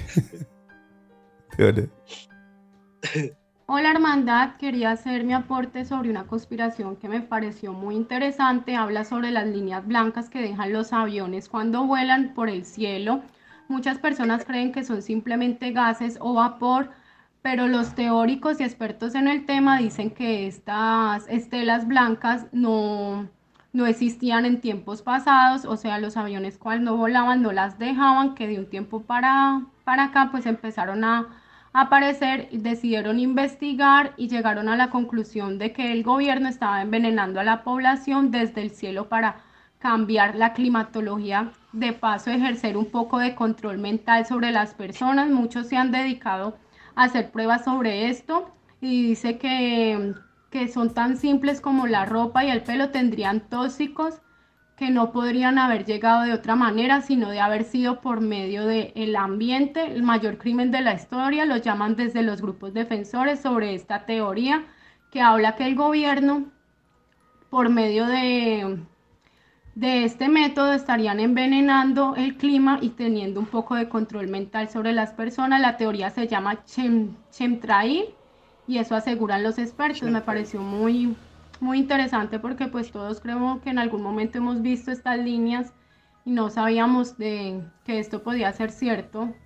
Hola Hermandad, quería hacer mi aporte sobre una conspiración que me pareció muy interesante. Habla sobre las líneas blancas que dejan los aviones cuando vuelan por el cielo. Muchas personas creen que son simplemente gases o vapor, pero los teóricos y expertos en el tema dicen que estas estelas blancas no, no existían en tiempos pasados, o sea, los aviones cuando volaban no las dejaban, que de un tiempo para, para acá pues empezaron a aparecer, decidieron investigar y llegaron a la conclusión de que el gobierno estaba envenenando a la población desde el cielo para cambiar la climatología, de paso ejercer un poco de control mental sobre las personas. Muchos se han dedicado hacer pruebas sobre esto y dice que, que son tan simples como la ropa y el pelo tendrían tóxicos que no podrían haber llegado de otra manera, sino de haber sido por medio del ambiente, el mayor crimen de la historia, lo llaman desde los grupos defensores sobre esta teoría que habla que el gobierno, por medio de, de este método estarían envenenando el clima y teniendo un poco de control mental sobre las personas. La teoría se llama chem, chemtrail y eso aseguran los expertos. Me pareció muy, muy interesante porque pues todos creo que en algún momento hemos visto estas líneas y no sabíamos de que esto podía ser cierto.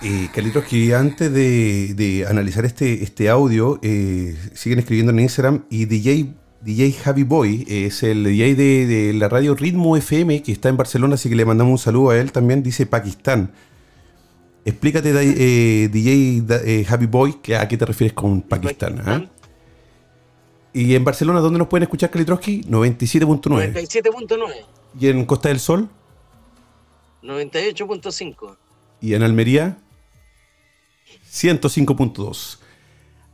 Eh, que antes de, analizar este, este audio, eh, siguen escribiendo en Instagram y DJ, DJ Javi Boy es el DJ de, la radio Ritmo FM que está en Barcelona, así que le mandamos un saludo a él también. Dice Pakistán. Explícate, eh, DJ eh, Javi Boy, que, ¿a qué te refieres con Pakistán? ¿ah? ¿Y en Barcelona dónde nos pueden escuchar, Kalitroski? 97.9. 97.9. ¿Y en Costa del Sol? 98.5. ¿Y en Almería? 105.2.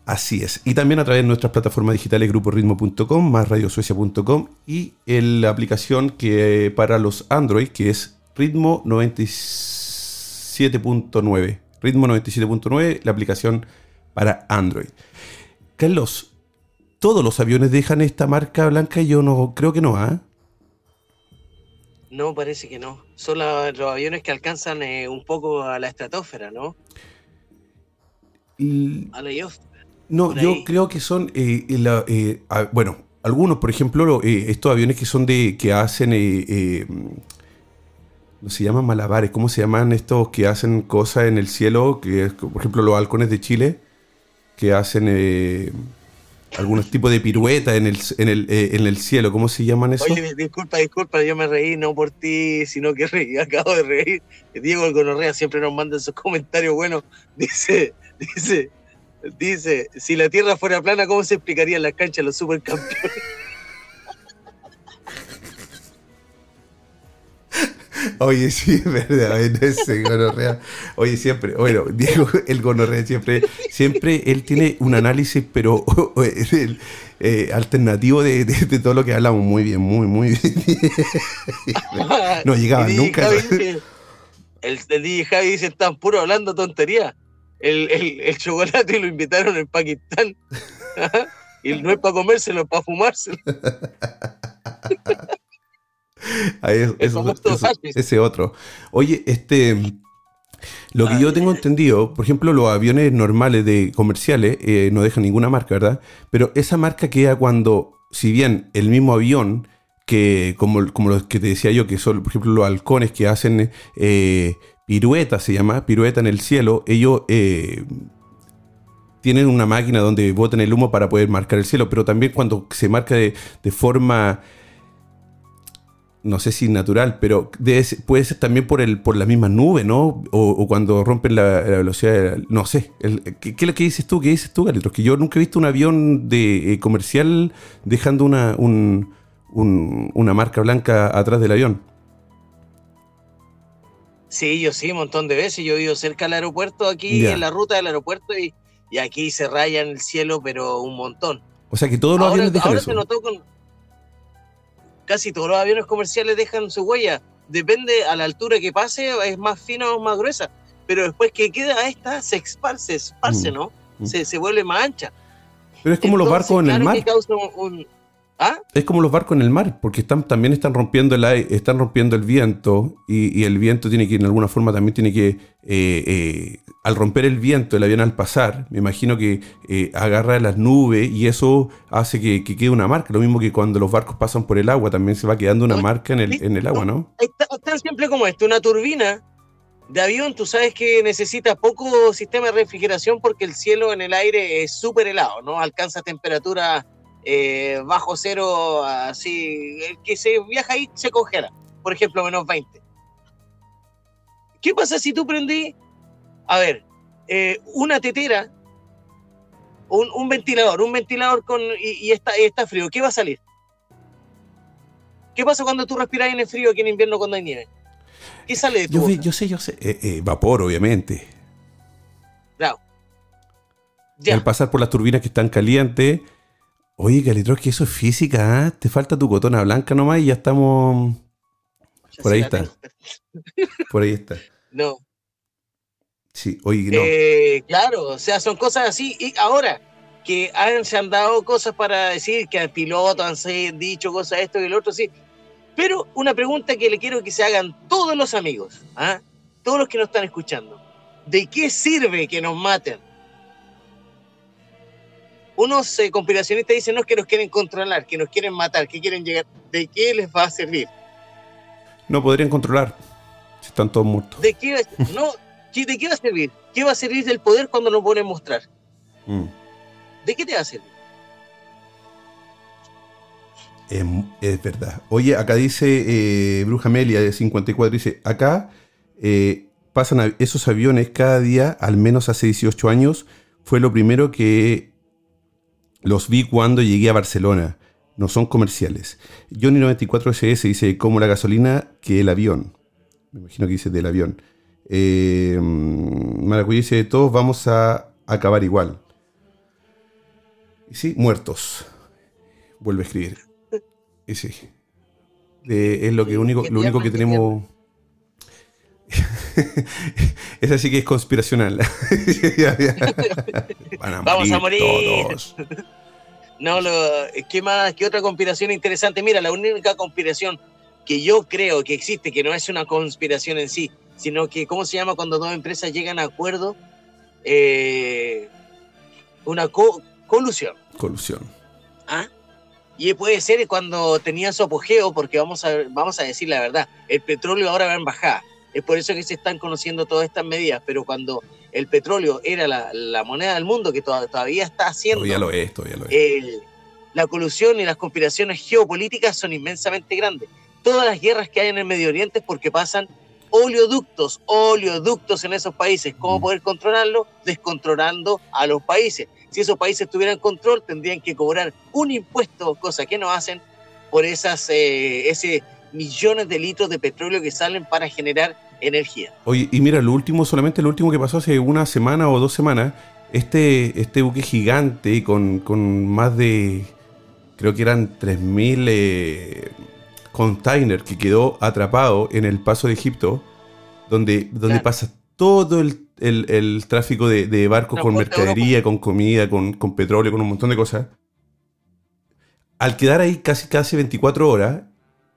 Así es. Y también a través de nuestras plataformas digitales gruporitmo.com, más radiosuecia.com y la aplicación que para los Android, que es Ritmo 97.9. Ritmo 97.9, la aplicación para Android. Carlos, ¿todos los aviones dejan esta marca blanca? Yo no creo que no, ¿ah? No, parece que no. Son los aviones que alcanzan eh, un poco a la estratosfera, ¿no? No, yo creo que son, eh, eh, bueno, algunos, por ejemplo, eh, estos aviones que son de, que hacen, no se llaman malabares, ¿cómo se llaman estos que hacen cosas en el cielo? Que por ejemplo, los halcones de Chile, que hacen algunos tipos de piruetas en el, en, el, en el cielo, ¿cómo se llaman eso? Oye, disculpa, disculpa, yo me reí no por ti, sino que reí, acabo de reír. Diego el Gonorrea siempre nos manda esos comentarios buenos. Dice, Dice, dice, si la Tierra fuera plana, ¿cómo se explicarían las canchas los supercampeones? Oye, sí, es verdad, ese gonorrea. Oye, siempre, bueno, Diego, el gonorrea siempre, siempre él tiene un análisis, pero eh, alternativo de, todo lo que hablamos. Muy bien, muy, muy bien. no llegaba nunca. el, el DJ Javi dice, están puro hablando tontería el, el, chocolate y lo invitaron en Pakistán. y no es para comérselo, es para fumárselo. ese otro. Oye, este. Lo que yo tengo entendido, por ejemplo, los aviones normales de comerciales eh, no dejan ninguna marca, ¿verdad? Pero esa marca queda cuando, si bien el mismo avión, que como, como los que te decía yo, que son, por ejemplo, los halcones que hacen eh, pirueta se llama, pirueta en el cielo, ellos eh, tienen una máquina donde botan el humo para poder marcar el cielo, pero también cuando se marca de, forma, no sé si natural, pero puede ser también por, el, por la misma nube, ¿no? O, cuando rompen la, velocidad, no sé. ¿qué, es dices tú? ¿Qué dices tú, Galitos? Que yo nunca he visto un avión de eh, comercial dejando una, una marca blanca atrás del avión. Sí, yo sí, un montón de veces. Yo vivo cerca del aeropuerto, aquí en la ruta del aeropuerto, y, y, aquí se raya en el cielo, pero un montón. O sea que todos los aviones dejan ahora Se notó con, casi todos los aviones comerciales dejan su huella. Depende a la altura que pase, es más fina o más gruesa. Pero después que queda esta, se esparce, esparce, mm, ¿no? Mm. Se, se, vuelve más ancha. Pero es como los barcos en el mar. un, ¿Ah? Es como los barcos en el mar, porque están, también están rompiendo el están rompiendo el viento y, el viento tiene que, en alguna forma, también tiene que, eh, eh, al romper el viento, el avión al pasar, me imagino que eh, agarra las nubes y eso hace que, quede una marca. Lo mismo que cuando los barcos pasan por el agua, también se va quedando una marca en el, en el agua, ¿no? Tan simple como esto, una turbina de avión, tú sabes que necesita poco sistema de refrigeración porque el cielo en el aire es súper helado, ¿no? Alcanza temperatura eh, bajo cero, así, el que se viaja ahí se congela, por ejemplo, menos 20. ¿Qué pasa si tú prendí, a ver, eh, una tetera, un, ventilador, un ventilador con y, está, está frío? ¿Qué va a salir? ¿Qué pasa cuando tú respiras en el frío aquí en invierno cuando hay nieve? ¿Qué sale de tu yo, sé, yo sé. Eh, vapor, obviamente. Claro. Al pasar por las turbinas que están calientes, Oye, Calitros, que eso es física, ¿eh? Te falta tu cotona blanca nomás y ya estamos. Por ahí está. Por ahí está. No. Sí, oye, no. Eh, claro, o sea, son cosas así. Y ahora, que han, se han dado cosas para decir que al piloto han dicho cosas esto y lo otro, sí. Pero una pregunta que le quiero que se hagan todos los amigos, ¿ah? todos los que nos están escuchando. ¿De qué sirve que nos maten? Unos eh, conspiracionistas dicen no es que nos quieren controlar, que nos quieren matar, que quieren llegar. ¿De qué les va a servir? No podrían controlar si están todos muertos. ¿De qué? No, ¿De qué va a servir? ¿Qué va a servir del poder cuando lo pueden mostrar? Mm. ¿De qué te va a servir? Es, verdad. Oye, acá dice eh, Bruja Melia de 54, dice, acá eh, pasan esos aviones cada día, al menos hace 18 años, fue lo primero que los vi cuando llegué a Barcelona. No son comerciales. Johnny 94SS dice, como la gasolina que el avión. Me imagino que dice del avión. Eh, Maracuy dice, todos vamos a acabar igual. Y sí, muertos. Vuelve a escribir. Y sí. es lo, que único, lo único que tenemos... Esa sí que es conspiracional. Vamos a morir. Todos. No, lo, ¿qué más? ¿Qué otra conspiración interesante? Mira, la única conspiración que yo creo que existe, que no es una conspiración en sí, sino que, ¿cómo se llama cuando dos empresas llegan a acuerdo? Eh, una colusión. Colusión. ¿Ah? Y puede ser cuando tenía su apogeo, porque vamos a, vamos a decir la verdad, el petróleo ahora va en bajada. Es por eso que se están conociendo todas estas medidas, pero cuando el petróleo era la, moneda del mundo, que todavía está haciendo... ya lo es, todavía lo es. la colusión y las conspiraciones geopolíticas son inmensamente grandes. Todas las guerras que hay en el Medio Oriente es porque pasan oleoductos, oleoductos en esos países. ¿Cómo mm. poder controlarlo? Descontrolando a los países. Si esos países tuvieran control, tendrían que cobrar un impuesto, cosa que no hacen, por esas, eh, ese millones de litros de petróleo que salen para generar energía. Oye, y mira, lo último, solamente lo último que pasó hace una semana o dos semanas, este, este buque gigante con, con más de, creo que eran 3.000 eh, containers que quedó atrapado en el paso de Egipto, donde, donde pasa todo el, el, tráfico de, barcos con mercadería, con comida, con, con petróleo, con un montón de cosas. Al quedar ahí casi, casi 24 horas,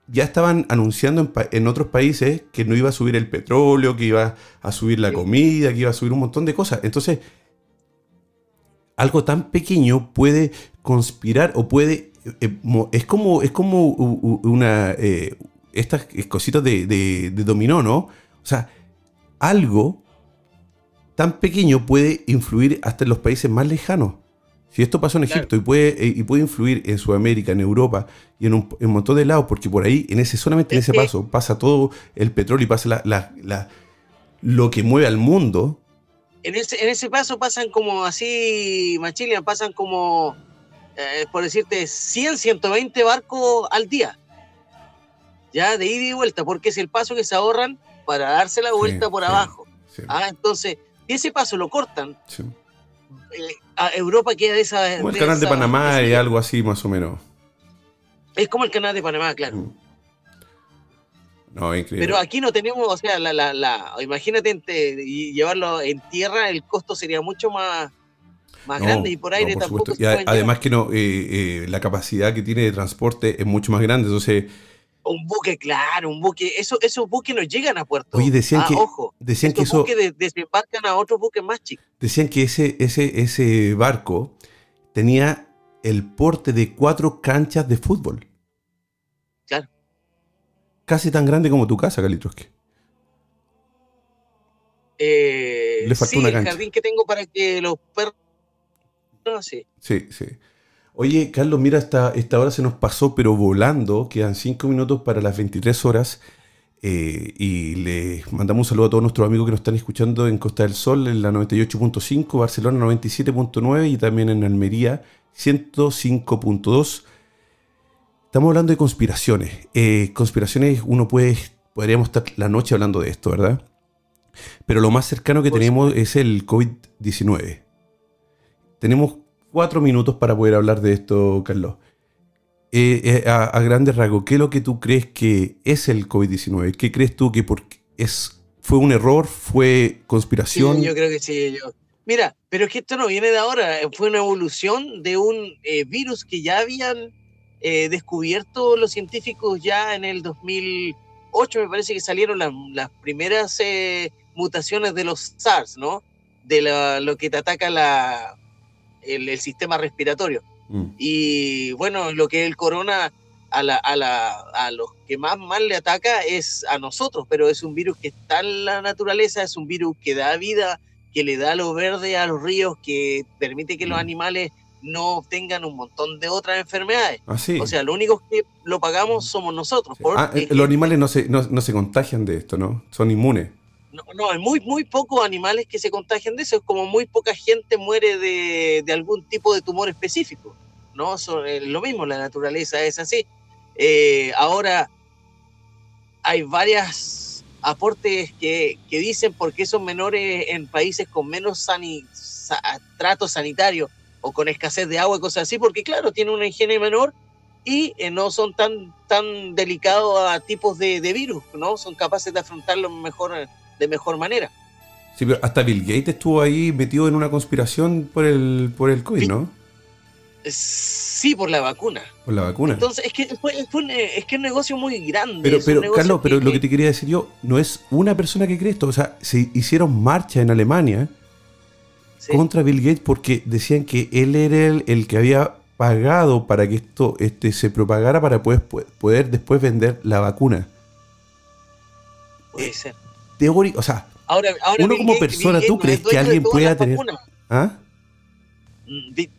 ya estaban anunciando en, otros países que no iba a subir el petróleo, que iba a subir la comida, que iba a subir un montón de cosas. Entonces, algo tan pequeño puede conspirar o puede... Eh, es como, es como una... Eh, estas cositas de, de, de dominó, ¿no? O sea, algo tan pequeño puede influir hasta en los países más lejanos. Si esto pasó en Egipto y, puede, eh, y puede influir en Sudamérica, en Europa y en un, montón de lados, porque por ahí, en ese, solamente en ese paso, pasa todo el petróleo y pasa la, lo que mueve al mundo. En ese, en ese paso pasan como así, Machilian, pasan como, eh, por decirte, 100, 120 barcos al día. Ya, de ida y vuelta, porque es el paso que se ahorran para darse la vuelta por abajo. Ah, entonces, si ese paso lo cortan, a Europa queda de esa. Como el canal de Panamá y algo así, más o menos. Es como el canal de Panamá, claro. Mm. No, increíble. Pero aquí no tenemos, o sea, la, la, la imagínate llevarlo en tierra, el costo sería mucho más, más grande y por aire tampoco. además que no, eh, eh, la capacidad que tiene de transporte es mucho más grande, entonces un buque, claro, un buque. Eso, esos buques no llegan a puerto. Oye, decían ah, que. Ojo, decían que eso. buques desembarcan a otros buques más chicos. Decían que ese, ese, ese barco tenía el porte de cuatro canchas de fútbol. Claro. Casi tan grande como tu casa, Calitroski. Eh, Le faltó una cancha. el jardín que tengo para que los perros. No, sí. Sí, sí. Oye, Carlos, mira, esta, esta hora se nos pasó, pero volando. Quedan cinco minutos para las 23 horas. Eh, y les mandamos un saludo a todos nuestros amigos que nos están escuchando en Costa del Sol, en la 98.5, Barcelona 97.9 y también en Almería 105.2. Estamos hablando de conspiraciones. Eh, conspiraciones, uno puede, podríamos estar la noche hablando de esto, ¿verdad? Pero lo más cercano que tenemos es el COVID-19. Tenemos cuatro minutos para poder hablar de esto, Carlos. Eh, eh, a, grandes rasgos, ¿qué es lo que tú crees que es el COVID-19? ¿Qué crees tú que es, fue un error? ¿Fue conspiración? yo creo que sí. Yo. Mira, pero es que esto no viene de ahora, fue una evolución de un eh, virus que ya habían descubierto los científicos ya en el 2008, me parece que salieron las, primeras mutaciones de los SARS, ¿no? De lo que te ataca el, sistema respiratorio. Mm. Y bueno, lo que el corona a, la, a, la, a los que más mal le ataca es a nosotros, pero es un virus que está en la naturaleza, es un virus que da vida, que le da lo verde a los ríos, que permite que los mm. animales no tengan un montón de otras enfermedades. Ah, o sea, lo único que lo pagamos somos nosotros. Ah, eh, los animales no se, no, se contagian de esto, ¿no? Son inmunes. No, no, hay muy, muy pocos animales que se contagian de eso. Es como muy poca gente muere de, de algún tipo de tumor específico. ¿no? Eh, lo mismo, la naturaleza es así. Eh, ahora, hay varias aportes que, que, dicen por qué son menores en países con menos trato sanitario o con escasez de agua y cosas así, porque claro, tienen una higiene menor y eh, no son tan, tan delicados a tipos de, de, virus, ¿no? Son capaces de afrontarlo mejor, de mejor manera. Sí, pero hasta Bill Gates estuvo ahí metido en una conspiración por el, por el COVID, ¿no? Sí, por la vacuna. Por la vacuna. Entonces, es que, es que es un negocio muy grande. Pero, pero Carlos, pero lo que te quería decir yo, no es una persona que cree esto. O sea, se hicieron marcha en Alemania contra Bill Gates porque decían que él era el, que había pagado para que esto este, se propagara para poder, poder después vender la vacuna. Puede ser. Teórico, o sea, uno como persona, ¿tú crees que alguien pueda tener... ¿Ah?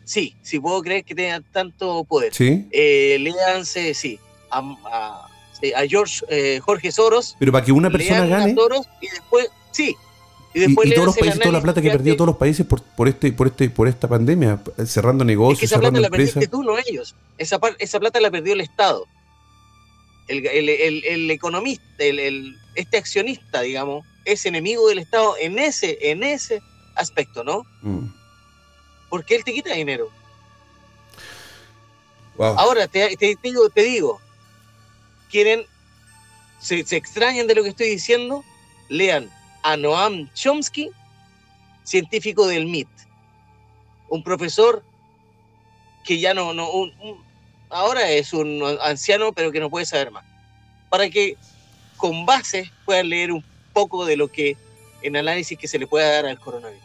Sí, sí puedo creer que tenga tanto poder. Sí. Eh, léanse, sí, a, a, George, eh, Jorge Soros. Pero para que una persona gane. y después, sí. Y, después todos los países, toda la plata que ha perdido todos los países por, por, este, por, este, por esta pandemia, cerrando negocios, esa plata la perdiste tú, no ellos. Esa, esa plata la perdió el Estado. El, el, el, el economista, el, este accionista, digamos, es enemigo del Estado en ese, en ese aspecto, ¿no? Mm porque él te quita dinero. Ahora te, digo, te digo, quieren, se, extrañan de lo que estoy diciendo, lean a Noam Chomsky, científico del MIT, un profesor que ya no, no ahora es un anciano, pero que no puede saber más, para que con base puedan leer un poco de lo que en análisis que se le pueda dar al coronavirus.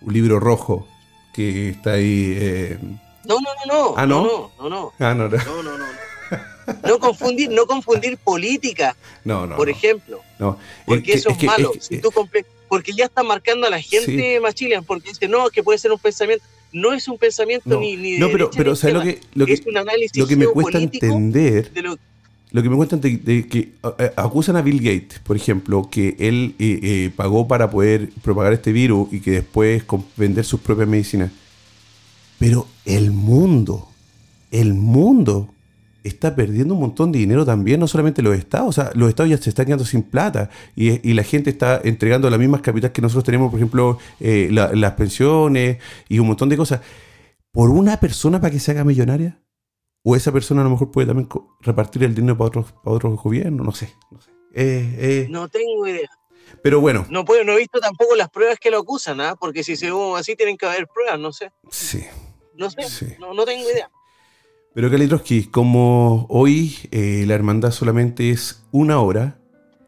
Un libro rojo que está ahí. Eh... No, no, no, no. ¿Ah, no? No, no, no. Ah, no, no. no, no, no. No confundir, no confundir política, no, no, por ejemplo. No. Porque eso es, malo. si tú porque ya está marcando a la gente sí. porque dice, no, que puede ser un pensamiento. No es un pensamiento ni, ni No, pero, pero ¿sabes lo que, lo que, es un análisis lo que me cuesta entender? De lo, lo que me cuentan de, que eh, acusan a Bill Gates, por ejemplo, que él eh, eh, pagó para poder propagar este virus y que después vender sus propias medicinas. Pero el mundo, el mundo está perdiendo un montón de dinero también, no solamente los estados, o sea, los estados ya se están quedando sin plata y, la gente está entregando las mismas capitales que nosotros tenemos, por ejemplo, las pensiones y un montón de cosas. ¿Por una persona para que se haga millonaria? O esa persona a lo mejor puede también repartir el dinero para otros, para otros gobiernos, no sé. No, sé. Eh, eh. no tengo idea. Pero bueno. No, puedo, no he visto tampoco las pruebas que lo acusan, ¿ah? porque si se así tienen que haber pruebas, no sé. Sí. No sé, no, tengo idea. Pero Kalitroski, como hoy eh, la hermandad solamente es una hora,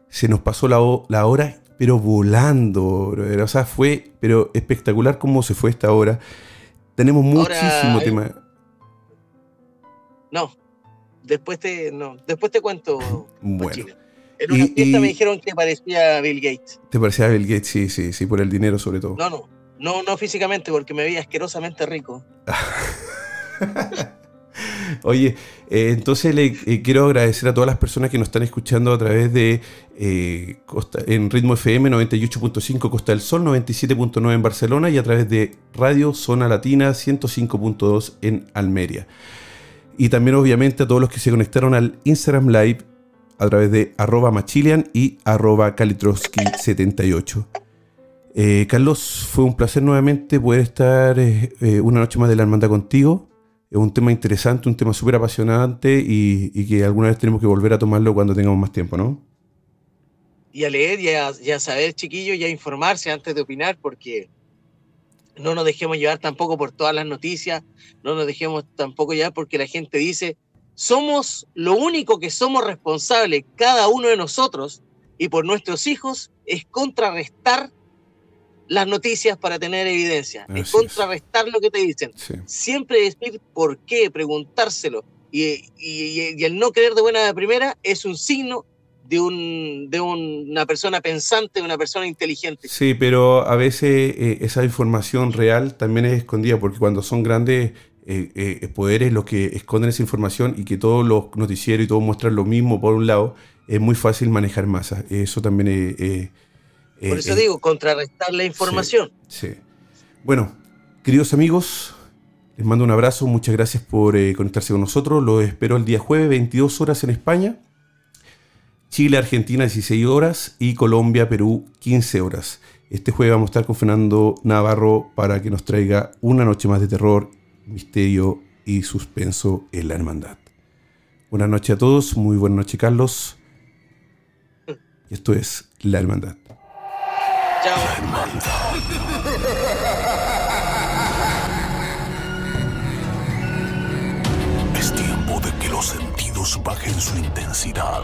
se nos pasó la, la hora, pero volando, O sea, fue pero espectacular cómo se fue esta hora. Tenemos muchísimo tema. No, después te, no, después te cuento. Bueno. En una fiesta me dijeron que parecía Bill Gates. ¿Te parecía Bill Gates? Sí, sí, sí, por el dinero sobre todo. No, no, no, no físicamente, porque me veía asquerosamente rico. Oye, eh, entonces le eh, quiero agradecer a todas las personas que nos están escuchando a través de eh, en Ritmo FM 98.5 Costa del Sol, 97.9 en Barcelona y a través de Radio Zona Latina 105.2 en Almería. Y también obviamente a todos los que se conectaron al Instagram Live a través de arroba machilian y arroba kalitrowski78. Eh, Carlos, fue un placer nuevamente poder estar eh, eh, una noche más de la hermandad contigo. Es un tema interesante, un tema súper apasionante y, que alguna vez tenemos que volver a tomarlo cuando tengamos más tiempo, ¿no? Y a leer y a, y a saber, chiquillos, y a informarse antes de opinar, porque no nos dejemos llevar tampoco por todas las noticias, no nos dejemos tampoco llevar porque la gente dice, somos lo único que somos responsables, cada uno de nosotros y por nuestros hijos, es contrarrestar las noticias para tener evidencia, es contrarrestar lo que te dicen. Siempre decir por qué, preguntárselo. Y, el no creer de buena de primera es un signo de, un, de una persona pensante, de una persona inteligente. Sí, pero a veces eh, esa información real también es escondida, porque cuando son grandes eh, eh, poderes los que esconden esa información y que todos los noticieros y todos muestran lo mismo por un lado, es muy fácil manejar masas. Eso también es... por eso digo, contrarrestar la información. sí. Bueno, queridos amigos, les mando un abrazo, muchas gracias por conectarse con nosotros. Los espero el día jueves, 22 horas en España. Chile, Argentina, 16 horas. Y Colombia, Perú, 15 horas. Este jueves vamos a estar con Fernando Navarro para que nos traiga una noche más de terror, misterio y suspenso en la hermandad. Buenas noches a todos, muy buenas noches Carlos. Esto es La Hermandad. los sentidos bajen su intensidad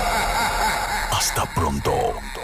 Hasta pronto.